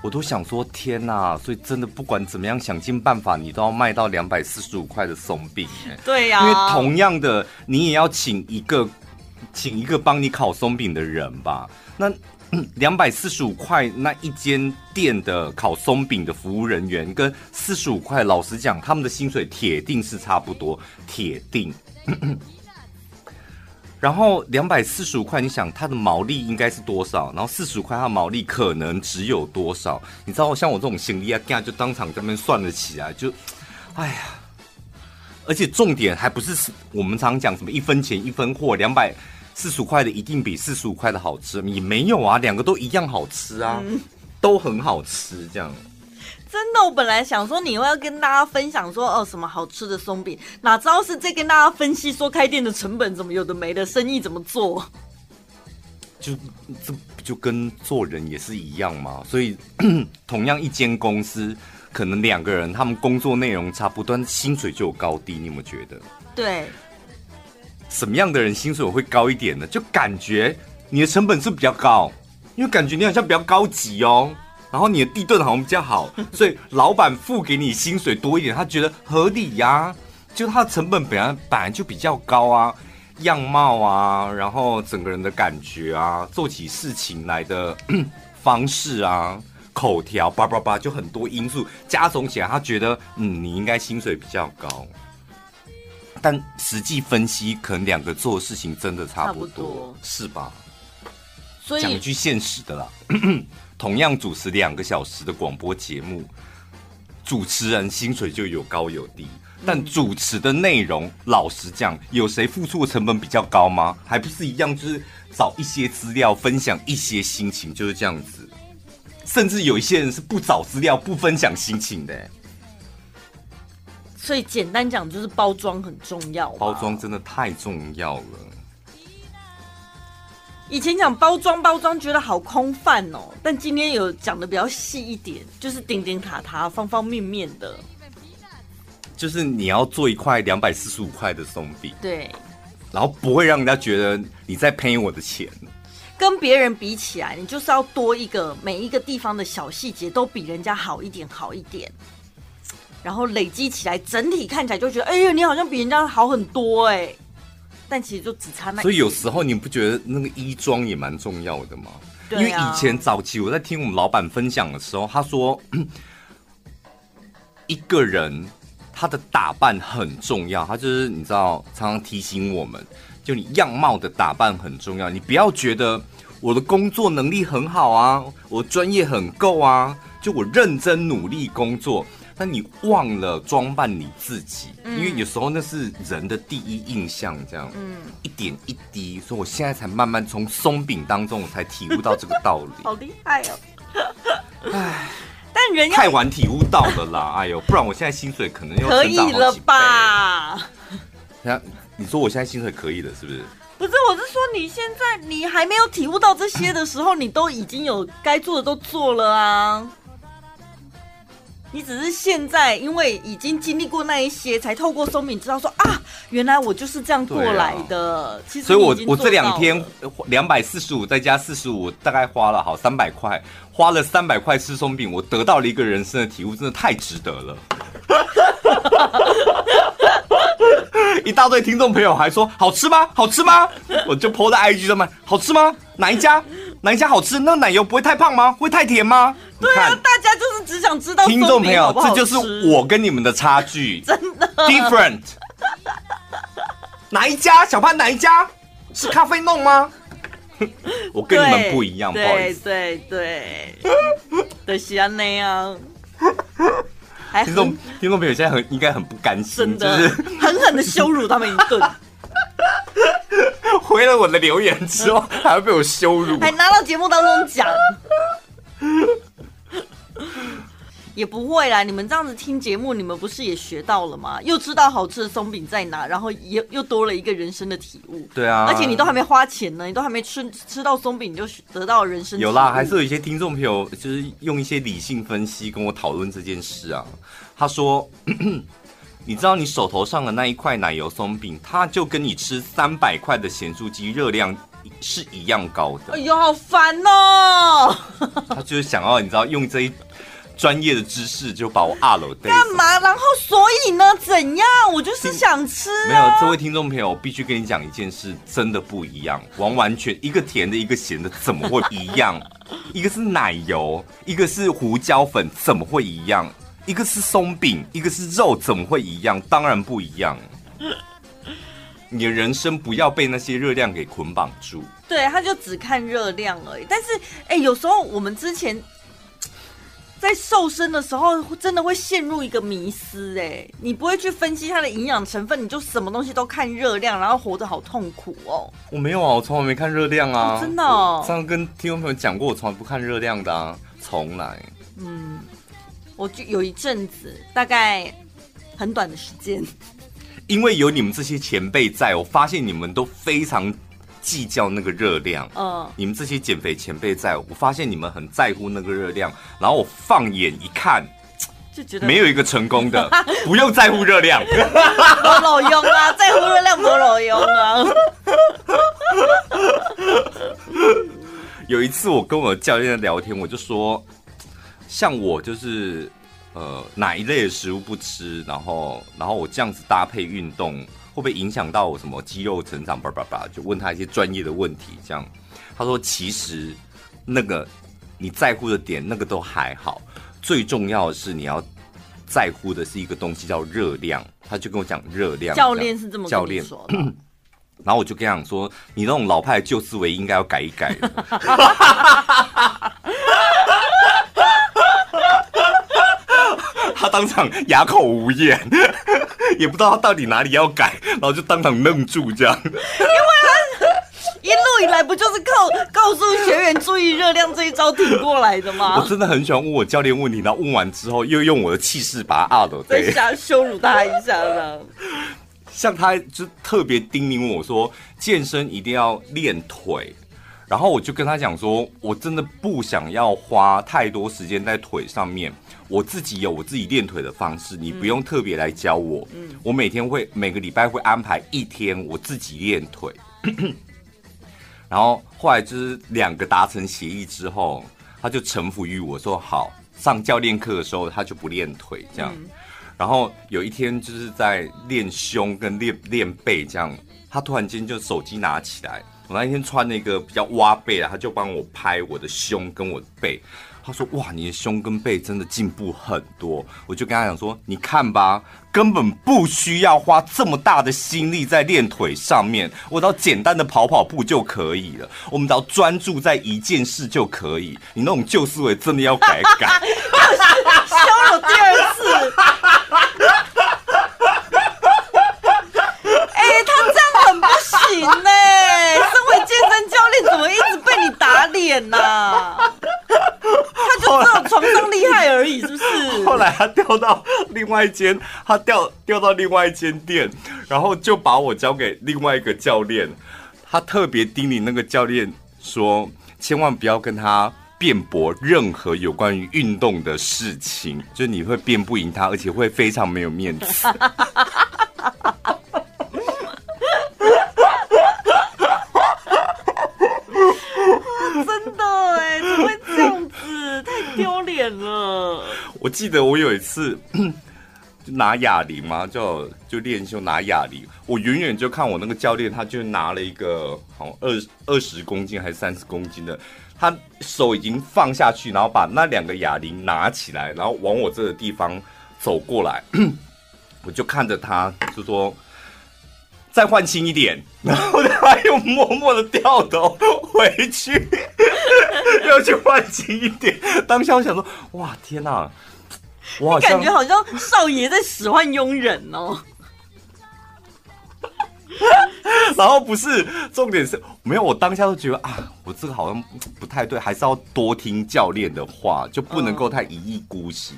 A: 我都想说天呐，所以真的不管怎么样，想尽办法，你都要卖到两百四十五块的松饼。
B: 对呀、啊，
A: 因为同样的，你也要请一个，请一个帮你烤松饼的人吧。那两百四十五块那一间店的烤松饼的服务人员，跟四十五块，老实讲，他们的薪水铁定是差不多，铁定。然后两百四十五块，你想它的毛利应该是多少？然后四十五块它的毛利可能只有多少？你知道，像我这种行李啊，就当场在那边算了起来，就，哎呀！而且重点还不是我们常讲什么一分钱一分货，两百四十五块的一定比四十五块的好吃，也没有啊，两个都一样好吃啊，都很好吃，这样。
B: 真的，我本来想说你又要跟大家分享说哦什么好吃的松饼，哪知道是在跟大家分析说开店的成本怎么有的没的，生意怎么做，
A: 就这就跟做人也是一样嘛。所以同样一间公司，可能两个人他们工作内容差不多，薪水就有高低。你有没有觉得？
B: 对，
A: 什么样的人薪水会高一点呢？就感觉你的成本是比较高，因为感觉你好像比较高级哦。然后你的地段好像比较好，所以老板付给你薪水多一点，他觉得合理呀、啊。就他的成本本来本来就比较高啊，样貌啊，然后整个人的感觉啊，做起事情来的 方式啊，口条叭叭叭，就很多因素加总起来，他觉得嗯，你应该薪水比较高。但实际分析，可能两个做的事情真的差不多，差不多是吧？所以讲一句现实的啦。同样主持两个小时的广播节目，主持人薪水就有高有低，但主持的内容，老实讲，有谁付出的成本比较高吗？还不是一样，就是找一些资料，分享一些心情，就是这样子。甚至有一些人是不找资料、不分享心情的。
B: 所以简单讲，就是包装很重要。
A: 包装真的太重要了。
B: 以前讲包装包装觉得好空泛哦，但今天有讲的比较细一点，就是点点塔塔、方方面面的。
A: 就是你要做一块两百四十五块的松饼，
B: 对，
A: 然后不会让人家觉得你在赔我的钱。
B: 跟别人比起来，你就是要多一个每一个地方的小细节都比人家好一点，好一点，然后累积起来，整体看起来就觉得，哎呀，你好像比人家好很多哎。但其实就只差那，
A: 所以有时候你不觉得那个衣装也蛮重要的吗？对啊。因为以前早期我在听我们老板分享的时候，他说 一个人他的打扮很重要，他就是你知道，常常提醒我们，就你样貌的打扮很重要。你不要觉得我的工作能力很好啊，我专业很够啊，就我认真努力工作。但你忘了装扮你自己，嗯，因为有时候那是人的第一印象，这样，嗯，一点一滴，所以我现在才慢慢从松饼当中，我才体悟到这个道理。
B: 好厉害哦！唉，但人
A: 太晚体悟到了啦，哎呦，不然我现在薪水可能又
B: 可以了吧？
A: 那你说我现在薪水可以了，是不是？
B: 不是，我是说你现在你还没有体悟到这些的时候，你都已经有该做的都做了啊。你只是现在因为已经经历过那一些，才透过松饼知道说啊，原来我就是这样过来的。啊、其实，
A: 所以我我这两天两百四十五再加四十五，大概花了好三百块，花了三百块吃松饼，我得到了一个人生的体悟，真的太值得了。一大堆听众朋友还说好吃吗？好吃吗？我就 po 在 IG 上面，好吃吗？哪一家？哪一家好吃？那奶油不会太胖吗？会太甜吗？
B: 对啊，大家就是只想知道
A: 听众朋友，这就是我跟你们的差距，
B: 真的
A: different。哪一家？小潘哪一家？是咖啡弄吗？我跟你们不一样，不好意思。
B: 对对对，的是安那样。
A: 听众听众朋友现在很应该很不甘心，
B: 真的，就是狠狠的羞辱他们一顿。
A: 回了我的留言之后，还要被我羞辱，
B: 还拿到节目当中讲，也不会啦。你们这样子听节目，你们不是也学到了吗？又知道好吃的松饼在哪，然后也又多了一个人生的体悟。
A: 对啊，
B: 而且你都还没花钱呢，你都还没吃吃到松饼，你就得到人生。
A: 有啦，还是有一些听众朋友就是用一些理性分析跟我讨论这件事啊。他说。你知道你手头上的那一块奶油松饼，它就跟你吃三百块的咸酥鸡热量是一样高的。
B: 哎呦，好烦哦！
A: 他就是想要你知道用这一专业的知识就把我压了。
B: 干嘛？然后所以呢？怎样？我就是想吃啊。
A: 没有，这位听众朋友，我必须跟你讲一件事，真的不一样，完完全一个甜的，一个咸的，怎么会一样？一个是奶油，一个是胡椒粉，怎么会一样？一个是松饼，一个是肉，怎么会一样？当然不一样。你的人生不要被那些热量给捆绑住。
B: 对，他就只看热量而已。但是，哎，有时候我们之前在瘦身的时候，真的会陷入一个迷思。哎，你不会去分析它的营养成分，你就什么东西都看热量，然后活得好痛苦哦。
A: 我没有啊，我从来没看热量啊。
B: 哦、真的、哦，
A: 上次跟听众朋友讲过，我从来不看热量的啊，从来。
B: 嗯。我就有一阵子，大概很短的时间，
A: 因为有你们这些前辈在，我发现你们都非常计较那个热量。嗯，你们这些减肥前辈在，我发现你们很在乎那个热量。然后我放眼一看，就觉得没有一个成功的，不用在乎热量，
B: 没路用啊，在乎热量没路用啊。
A: 有一次我跟我的教练聊天，我就说。像我就是，呃，哪一类的食物不吃，然后，然后我这样子搭配运动，会不会影响到我什么肌肉成长？叭叭叭，就问他一些专业的问题。这样，他说其实那个你在乎的点，那个都还好，最重要的是你要在乎的是一个东西叫热量。他就跟我讲热量，
B: 教练是这么教练说的。
A: 然后我就跟他讲说，你那种老派的旧思维应该要改一改。他当场哑口无言，也不知道他到底哪里要改，然后就当场愣住这样。因为
B: 他一路以来不就是靠告诉学员注意热量这一招挺过来的吗？
A: 我真的很喜欢问我教练问题，然后问完之后又用我的气势把他压了，
B: 再下羞辱他一下这样。
A: 像他就特别叮咛我说，健身一定要练腿。然后我就跟他讲说，我真的不想要花太多时间在腿上面，我自己有我自己练腿的方式，你不用特别来教我。嗯，我每天会每个礼拜会安排一天我自己练腿。然后后来就是两个达成协议之后，他就臣服于我说好，上教练课的时候他就不练腿这样。然后有一天就是在练胸跟练练背这样，他突然间就手机拿起来。我那一天穿那个比较挖背啊，他就帮我拍我的胸跟我的背。他说：“哇，你的胸跟背真的进步很多。”我就跟他讲说：“你看吧，根本不需要花这么大的心力在练腿上面，我只要简单的跑跑步就可以了。我们只要专注在一件事就可以。你那种旧思维真的要改改。”
B: 羞辱第二次。哎、欸，他这样很不行呢么一直被你打脸呐、啊？他就只有床上厉害而已，是不是？
A: 后来他调到另外一间，他调调到另外一间店，然后就把我交给另外一个教练。他特别叮咛那个教练说，千万不要跟他辩驳任何有关于运动的事情，就你会辩不赢他，而且会非常没有面子。
B: 真的怎么会这样子？太丢脸了。
A: 我记得我有一次 就拿哑铃嘛，就就练就拿哑铃。我远远就看我那个教练，他就拿了一个好二二十公斤还是三十公斤的，他手已经放下去，然后把那两个哑铃拿起来，然后往我这个地方走过来。我就看着他，就说。再换轻一点，然后他又默默的掉头回去，又去换轻一点。当下我想说，哇，天哪！我
B: 感觉好像少爷在使唤佣人哦。
A: 然后不是重点是没有，我当下都觉得啊，我这个好像不太对，还是要多听教练的话，就不能够太一意孤行。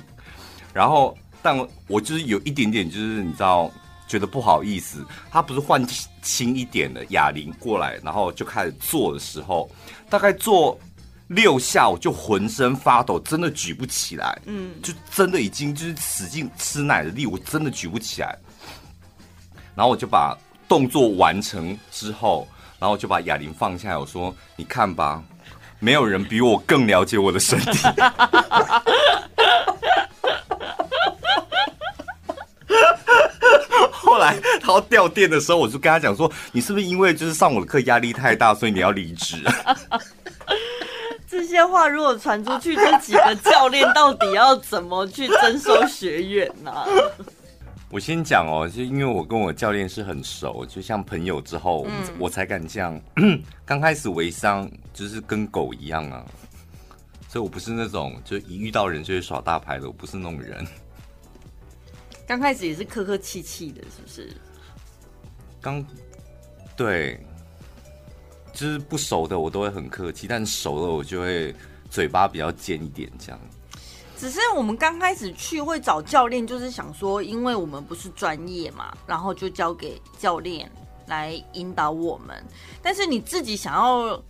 A: 然后，但我就是有一点点，就是你知道。觉得不好意思，他不是换轻一点的哑铃过来，然后就开始做的时候，大概做六下，我就浑身发抖，真的举不起来，嗯，就真的已经就是使劲吃奶的力，我真的举不起来。然后我就把动作完成之后，然后我就把哑铃放下来，我说：“你看吧，没有人比我更了解我的身体。” 后来他要掉电的时候，我就跟他讲说：“你是不是因为就是上我的课压力太大，所以你要离职？”
B: 这些话如果传出去，这几个教练到底要怎么去征收学员呢？
A: 我先讲哦，就因为我跟我教练是很熟，就像朋友之后，嗯、我才敢这样。刚开始微商就是跟狗一样啊，所以我不是那种就一遇到人就会耍大牌的，我不是那种人。
B: 刚开始也是客客气气的，是不是？
A: 刚对，就是不熟的我都会很客气，但熟了我就会嘴巴比较尖一点，这样。
B: 只是我们刚开始去会找教练，就是想说，因为我们不是专业嘛，然后就交给教练来引导我们。但是你自己想要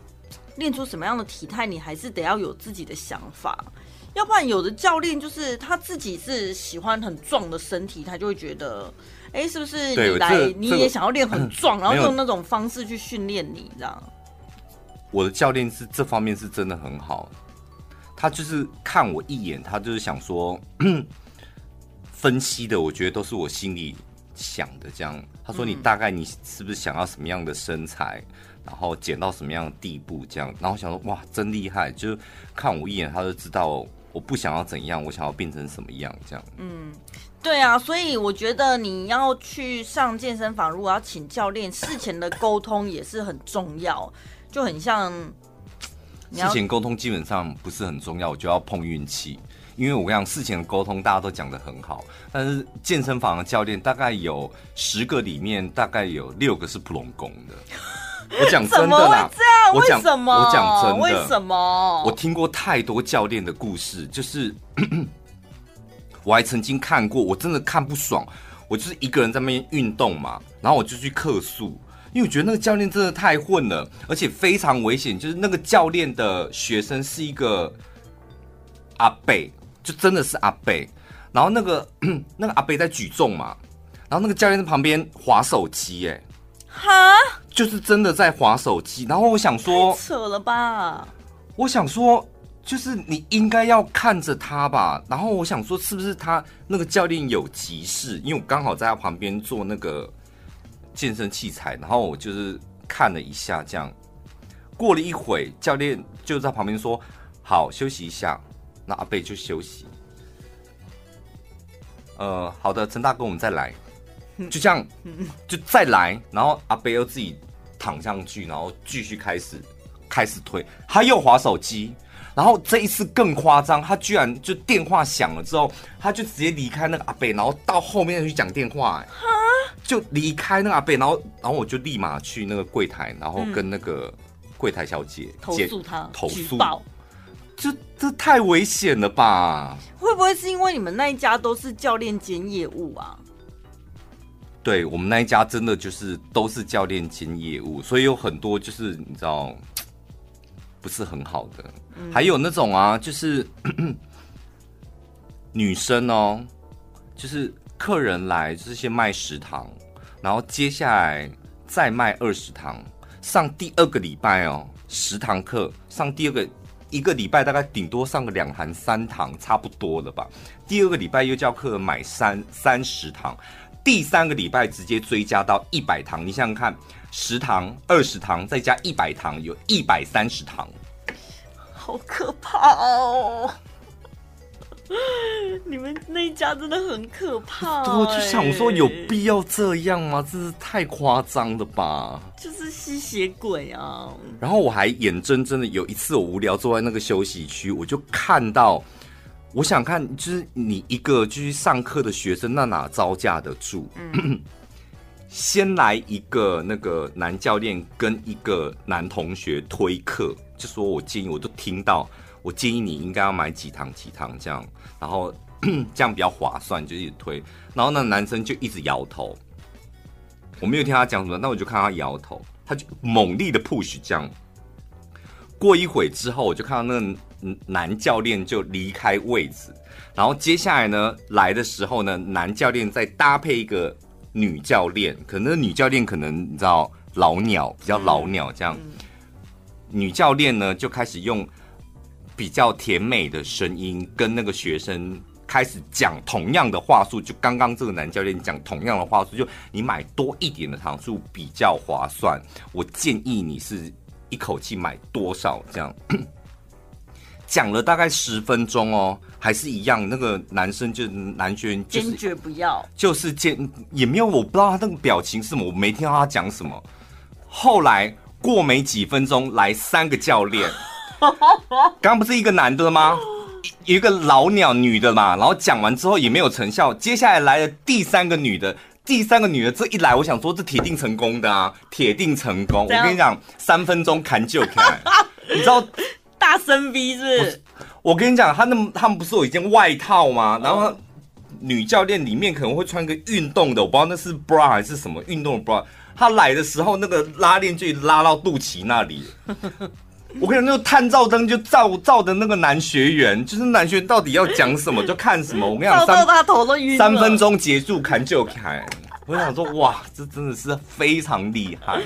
B: 练出什么样的体态，你还是得要有自己的想法。要不然，有的教练就是他自己是喜欢很壮的身体，他就会觉得，哎、欸，是不是你来你也想要练很壮，然后用那种方式去训练你，这样？
A: 我的教练是这方面是真的很好，他就是看我一眼，他就是想说 分析的，我觉得都是我心里想的这样。他说：“你大概你是不是想要什么样的身材，然后减到什么样的地步这样？”然后我想说：“哇，真厉害！”就是看我一眼，他就知道。我不想要怎样，我想要变成什么样，这样。嗯，
B: 对啊，所以我觉得你要去上健身房，如果要请教练，事前的沟通也是很重要，就很像。
A: 事前沟通基本上不是很重要，我就要碰运气，因为我跟你讲，事前的沟通大家都讲得很好，但是健身房的教练大概有十个里面，大概有六个是普龙工的。我讲真的啦，我讲什么？我讲真的，
B: 为什么？
A: 我听过太多教练的故事，就是我还曾经看过，我真的看不爽。我就是一个人在那边运动嘛，然后我就去客诉，因为我觉得那个教练真的太混了，而且非常危险。就是那个教练的学生是一个阿伯，就真的是阿伯。然后那个 那个阿伯在举重嘛，然后那个教练在旁边划手机，哎。
B: 哈，
A: 就是真的在划手机，然后我想说，
B: 扯了吧？
A: 我想说，就是你应该要看着他吧。然后我想说，是不是他那个教练有急事？因为我刚好在他旁边做那个健身器材，然后我就是看了一下，这样过了一会，教练就在旁边说：“好，休息一下。”那阿贝就休息。呃，好的，陈大哥，我们再来。就这样，就再来，然后阿贝又自己躺上去，然后继续开始开始推，他又划手机，然后这一次更夸张，他居然就电话响了之后，他就直接离开那个阿贝，然后到后面去讲电话，哎，就离开那个阿贝，然后然后我就立马去那个柜台，然后跟那个柜台小姐
B: 投诉他，
A: 投诉，这这太危险了吧？
B: 会会不会是因为你们那一家都是教练兼业务啊？
A: 对，我们那一家真的就是都是教练兼业务，所以有很多就是你知道不是很好的，嗯、还有那种啊，就是 女生哦，就是客人来就是先卖十堂，然后接下来再卖二十堂，上第二个礼拜哦，十堂课上第二个一个礼拜大概顶多上个两堂三堂差不多了吧，第二个礼拜又叫客人买三三十堂。第三个礼拜直接追加到一百堂，你想想看，十堂、二十堂再加一百堂，有一百三十堂，
B: 好可怕哦！你们那一家真的很可怕，欸。
A: 我就想说，有必要这样吗？这是太夸张了吧？
B: 就是吸血鬼啊！
A: 然后我还眼睁睁的有一次，我无聊坐在那个休息区，我就看到。我想看，就是你一个就是上课的学生，那哪招架得住？先来一个那个男教练跟一个男同学推课，就说我建议，我都听到，我建议你应该要买几堂几堂这样，然后 这样比较划算，就一直推。然后那男生就一直摇头，我没有听他讲什么，那我就看他摇头，他就猛力的 push 这样。过一会之后，我就看到那个。男教练就离开位置，然后接下来呢，来的时候呢，男教练再搭配一个女教练，可能女教练可能你知道老鸟比较老鸟这样，女教练呢就开始用比较甜美的声音跟那个学生开始讲同样的话术，就刚刚这个男教练讲同样的话术，就你买多一点的糖数比较划算，我建议你是一口气买多少这样。讲了大概十分钟哦，还是一样，那个男生就男学员坚
B: 决不要，
A: 就是坚也没有，我不知道他那个表情是什么，我没听到他讲什么。后来过没几分钟，来三个教练，刚刚不是一个男的吗？一一个老鸟女的嘛，然后讲完之后也没有成效，接下来来了第三个女的，第三个女的这一来，我想说这铁定成功的啊，铁定成功。我跟你讲，三分钟砍就砍，你知道。
B: 大声逼是，是？
A: 我跟你讲，他那他们不是有一件外套吗？然后女教练里面可能会穿一个运动的，我不知道那是 bra 还是什么运动的 bra。他来的时候，那个拉链就拉到肚脐那里。我跟你讲，那个探照灯就照照的那个男学员，就是男学员到底要讲什么 就看什么。我跟你讲，
B: 三他头都晕。
A: 三分钟结束，砍就砍。我想说，哇，这真的是非常厉害。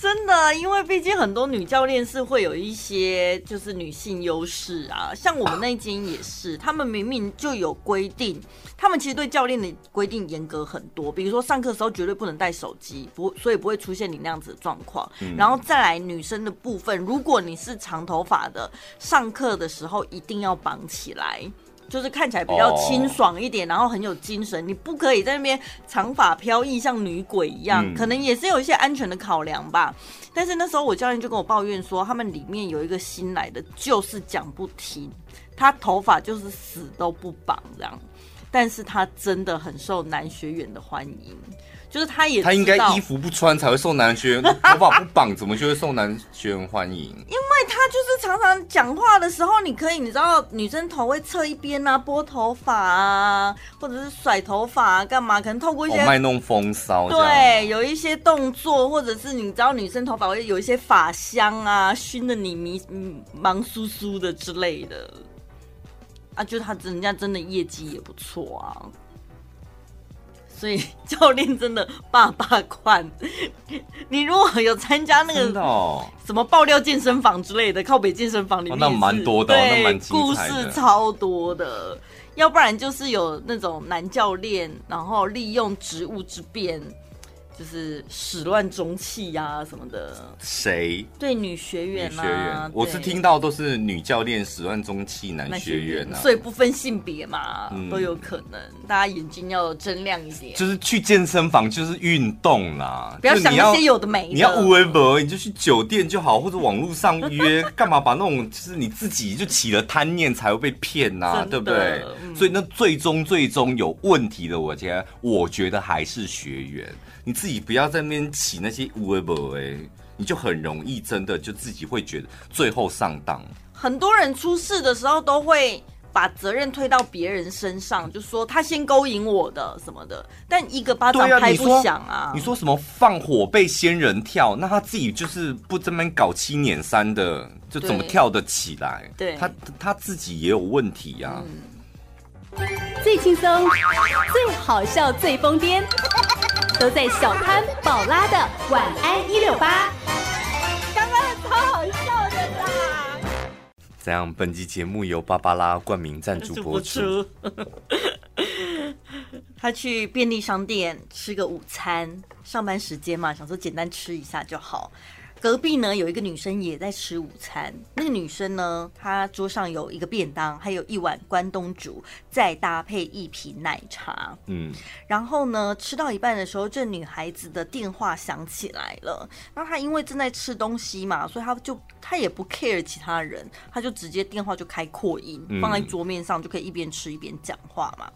B: 真的，因为毕竟很多女教练是会有一些就是女性优势啊，像我们那间也是，他们明明就有规定，他们其实对教练的规定严格很多，比如说上课的时候绝对不能带手机，不，所以不会出现你那样子的状况。然后再来女生的部分，如果你是长头发的，上课的时候一定要绑起来。就是看起来比较清爽一点，然后很有精神。你不可以在那边长发飘逸，像女鬼一样。可能也是有一些安全的考量吧。但是那时候我教练就跟我抱怨说，他们里面有一个新来的，就是讲不听，他头发就是死都不绑这样。但是他真的很受男学员的欢迎。就是他也
A: 他应该衣服不穿才会受男学员，头发不绑怎么就会受男学员欢迎？
B: 因为他就是常常讲话的时候，你可以你知道女生头会侧一边啊，拨头发啊，或者是甩头发啊，干嘛？可能透过一些
A: 卖弄风骚，
B: 对，有一些动作，或者是你知道女生头发会有一些发香啊，熏得你迷忙酥酥的之类的啊，就他人家真的业绩也不错啊。所以 教练真的爸爸款，你如果有参加那个什么爆料健身房之类的，靠北健身房里面，
A: 那蛮多的，对，那蛮精
B: 彩的，故事超多的。要不然就是有那种男教练，然后利用职务之便。就是始乱终弃呀什么的，
A: 谁？
B: 对女学员啊，学员
A: 我是听到都是女教练始乱终弃男学员啊，
B: 所以不分性别嘛，嗯、都有可能。大家眼睛要睁亮一点。
A: 就是去健身房就是运动啦，
B: 不要想那些有的没的。
A: 你要乌微博，你就去酒店就好，或者网络上约，干嘛把那种就是你自己就起了贪念才会被骗呐、啊，对不对？嗯、所以那最终最终有问题的，我觉得我觉得还是学员。你自己不要在那边起那些乌龟哎，你就很容易真的就自己会觉得最后上当。
B: 很多人出事的时候都会把责任推到别人身上，就说他先勾引我的什么的，但一个巴掌拍不响啊！
A: 你说什么放火被仙人跳，那他自己就是不这么搞七捻三的，就怎么跳得起来？
B: 对，
A: 他他自己也有问题呀、啊。
D: 嗯、最轻松、最好笑、最疯癫，都在小潘宝拉的晚安一六八。
B: 刚刚超好笑的啦！
A: 这样，本集节目由芭芭拉冠名赞助播出。
B: 他去便利商店吃个午餐，上班时间嘛，想说简单吃一下就好。隔壁呢有一个女生也在吃午餐，那个女生呢，她桌上有一个便当，还有一碗关东煮，再搭配一瓶奶茶。嗯，然后呢，吃到一半的时候，这女孩子的电话响起来了。那她因为正在吃东西嘛，所以她就她也不 care 其他人，她就直接电话就开扩音，放在桌面上就可以一边吃一边讲话嘛。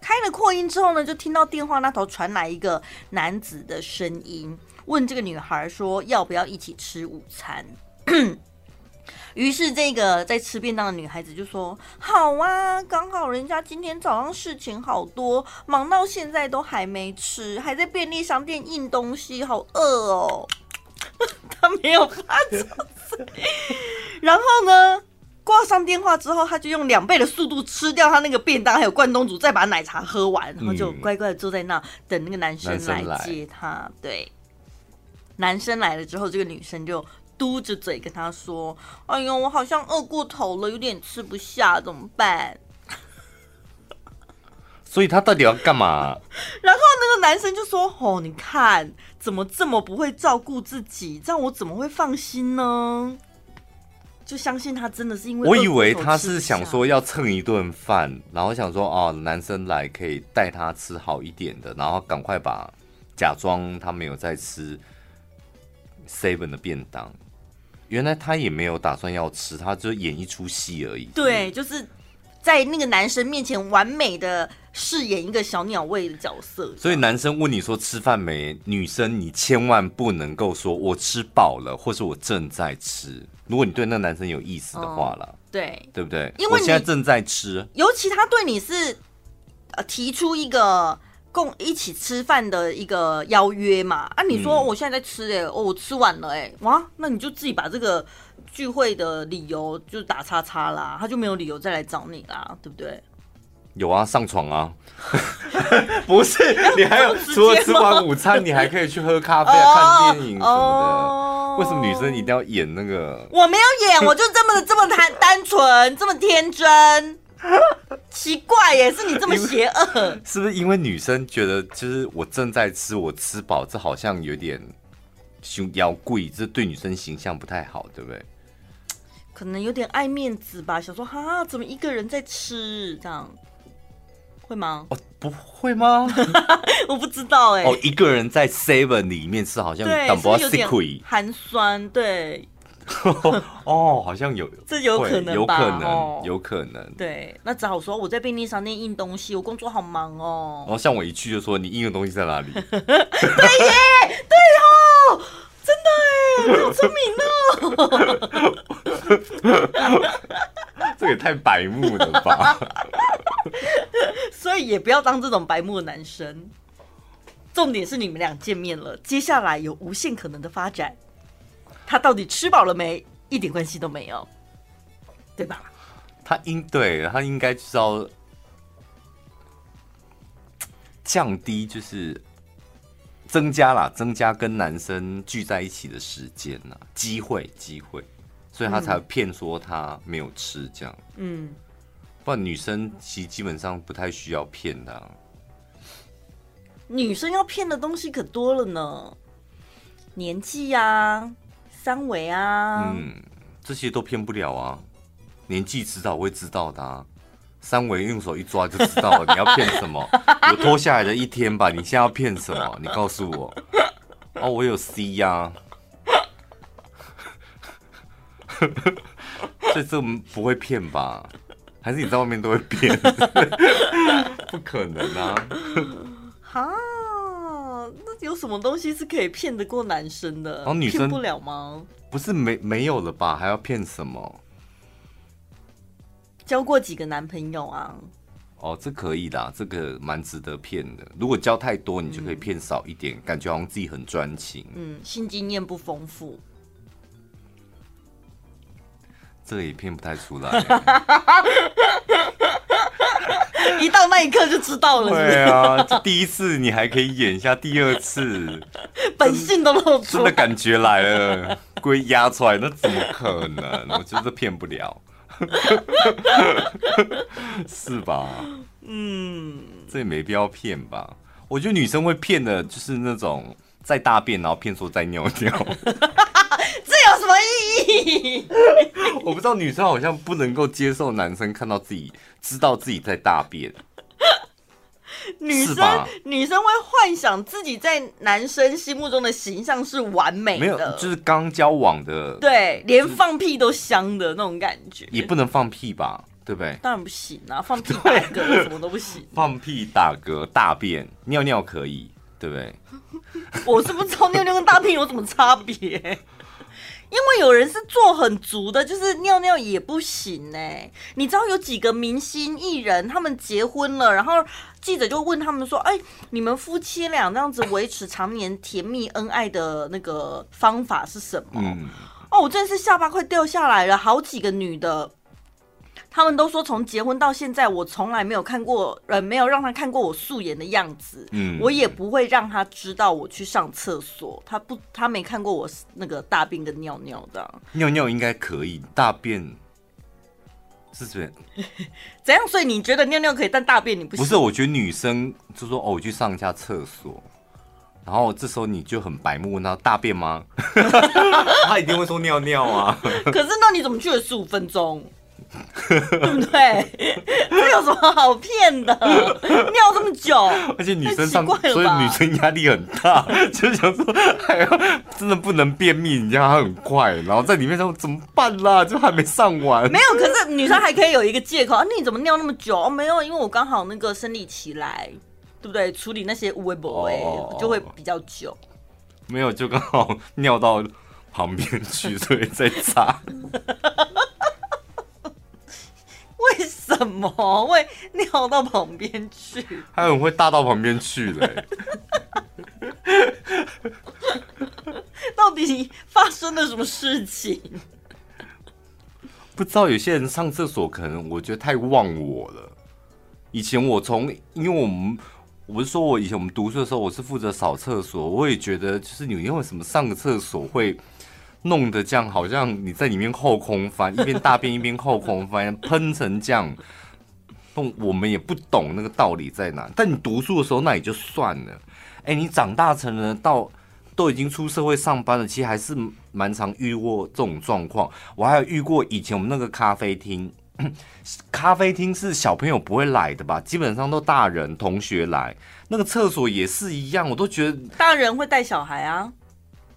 B: 开了扩音之后呢，就听到电话那头传来一个男子的声音。问这个女孩说要不要一起吃午餐？于是这个在吃便当的女孩子就说：“好啊，刚好人家今天早上事情好多，忙到现在都还没吃，还在便利商店印东西，好饿哦。”他没有发作，然后呢，挂上电话之后，他就用两倍的速度吃掉他那个便当，还有关东煮，再把奶茶喝完，然后就乖乖的坐在那等那个男生来接他。对。男生来了之后，这个女生就嘟着嘴跟他说：“哎呦，我好像饿过头了，有点吃不下，怎么办？”
A: 所以他到底要干嘛？
B: 然后那个男生就说：“哦，你看怎么这么不会照顾自己，这样我怎么会放心呢？就相信他真的是因为……我
A: 以为他是想说要蹭一顿饭，然后想说哦，男生来可以带他吃好一点的，然后赶快把假装他没有在吃。” Seven 的便当，原来他也没有打算要吃，他就演一出戏而已。
B: 对，就是在那个男生面前完美的饰演一个小鸟胃的角色。
A: 所以男生问你说吃饭没？女生你千万不能够说我吃饱了，或是我正在吃。如果你对那个男生有意思的话了，
B: 哦，对，
A: 对不对？
B: 因为
A: 我现在正在吃，
B: 尤其他对你是呃提出一个。共一起吃饭的一个邀约嘛？啊，你说我现在在吃哎、欸，哦，我吃完了哎、欸，哇，那你就自己把这个聚会的理由就打叉叉啦，他就没有理由再来找你啦，对不对？
A: 有啊，上床啊，不是，你还有除了吃完午餐，你还可以去喝咖啡、看电影什么的。Oh, oh. 为什么女生一定要演那个？
B: 我没有演，我就这么这么单单纯，这么天真。奇怪耶，是你这么邪恶？
A: 是不是因为女生觉得，就是我正在吃，我吃饱，这好像有点胸腰贵，这对女生形象不太好，对不对？
B: 可能有点爱面子吧，想说哈，怎么一个人在吃这样，会吗？
A: 哦，不会吗？
B: 我不知道哎。
A: 哦，一个人在 Seven 里面吃，好像
B: 对，是有点寒酸，对。
A: 哦，好像有，
B: 这有可能？
A: 有可能，
B: 哦、
A: 有可能。
B: 对，那只好说我在便利商店印东西，我工作好忙哦。
A: 然后像我一去就说，你印的东西在哪里？
B: 对耶，对哦，真的哎，好聪明哦。
A: 这也太白目了吧！
B: 所以也不要当这种白目的男生。重点是你们俩见面了，接下来有无限可能的发展。他到底吃饱了没？一点关系都没有，对吧？
A: 他应对他应该知道降低，就是增加啦，增加跟男生聚在一起的时间呐，机会机会，所以他才骗说他没有吃这样。嗯，不然女生其实基本上不太需要骗的啊。
B: 女生要骗的东西可多了呢，年纪呀。三围啊，
A: 嗯，这些都骗不了啊，年纪迟早会知道的啊。三围用手一抓就知道了，你要骗什么？有脱下来的一天吧？你现在要骗什么？你告诉我。哦，我有 C 呀、啊，所以这不会骗吧？还是你在外面都会骗？不可能啊！
B: 哈。那有什么东西是可以骗得过男生的？哦，女生骗不了吗？
A: 不是没没有了吧？还要骗什么？
B: 交过几个男朋友啊？
A: 哦，这可以的，这个蛮值得骗的。如果交太多，你就可以骗少一点，嗯、感觉好像自己很专情。
B: 嗯，性经验不丰富，
A: 这个也骗不太出来。
B: 一到那一刻就知道了是是？
A: 对啊，这第一次你还可以演一下，第二次
B: 本性都露出，
A: 真的感觉来了，龟压出来，那怎么可能？我觉得骗不了。是吧？嗯，这也没必要骗吧？我觉得女生会骗的，就是那种在大便，然后骗说在尿尿。
B: 这有什么意义？
A: 我不知道，女生好像不能够接受男生看到自己，知道自己在大便。
B: 女生女生会幻想自己在男生心目中的形象是完美的，
A: 没有，就是刚交往的，
B: 对，连放屁都香的那种感觉，
A: 也不能放屁吧，对不对？
B: 当然不行啊，放屁打嗝什么都不行，
A: 放屁打嗝大便尿尿可以，对不对？
B: 我是不知道尿尿跟大便有什么差别。因为有人是做很足的，就是尿尿也不行呢。你知道有几个明星艺人，他们结婚了，然后记者就问他们说：“哎，你们夫妻俩这样子维持常年甜蜜恩爱的那个方法是什么？”嗯、哦，我真的是下巴快掉下来了，好几个女的。他们都说，从结婚到现在，我从来没有看过，呃，没有让他看过我素颜的样子。嗯，我也不会让他知道我去上厕所。他不，他没看过我那个大便跟尿尿的。
A: 尿尿应该可以，大便是这样。
B: 怎样？所以你觉得尿尿可以，但大便你不行？
A: 不是，我觉得女生就说哦，我去上一下厕所，然后这时候你就很白目，问他大便吗？他一定会说尿尿啊。
B: 可是那你怎么去了十五分钟？对 不对？这有什么好骗的？尿这么久，
A: 而且女生上，所以女生压力很大，就想说，哎呀，真的不能便秘，你知道她很快，然后在里面说怎么办啦？就还没上完。
B: 没有，可是女生还可以有一个借口，啊，你怎么尿那么久？哦，没有，因为我刚好那个生理期来，对不对？处理那些微博哎，就会比较久。
A: 没有，就刚好尿到旁边去，所以在擦。
B: 为什么会尿到旁边去？
A: 还有人会大到旁边去嘞？
B: 到底发生了什么事情？
A: 不知道。有些人上厕所可能我觉得太忘我了。以前我从，因为我们我不是说我以前我们读书的时候，我是负责扫厕所，我也觉得就是你因为什么上个厕所会。弄得这样，好像你在里面后空翻，一边大便 一边后空翻，喷成这样。我们也不懂那个道理在哪。但你读书的时候那也就算了。哎，你长大成人到都已经出社会上班了，其实还是蛮常遇过这种状况。我还有遇过以前我们那个咖啡厅，咖啡厅是小朋友不会来的吧？基本上都大人同学来。那个厕所也是一样，我都觉得
B: 大人会带小孩啊。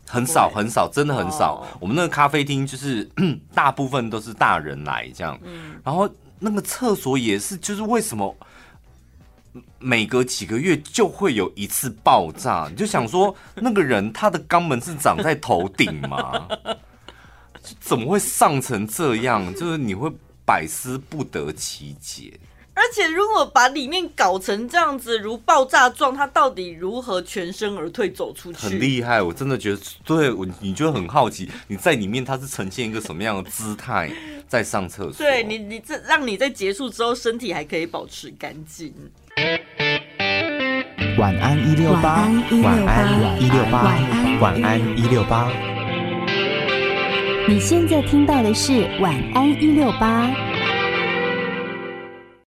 A: 很少很少，真的很少。Oh. 我们那个咖啡厅就是 大部分都是大人来这样，嗯、然后那个厕所也是，就是为什么每隔几个月就会有一次爆炸？你就想说，那个人他的肛门是长在头顶吗？怎么会上成这样？就是你会百思不得其解。
B: 而且，如果把里面搞成这样子，如爆炸状，它到底如何全身而退走出去？
A: 很厉害，我真的觉得，对我，你就很好奇，你在里面它是呈现一个什么样的姿态在上厕所？
B: 对你，你这让你在结束之后，身体还可以保持干净。
C: 晚安一六八，晚安一六八，晚安一六八。
D: 你现在听到的是晚安一六八。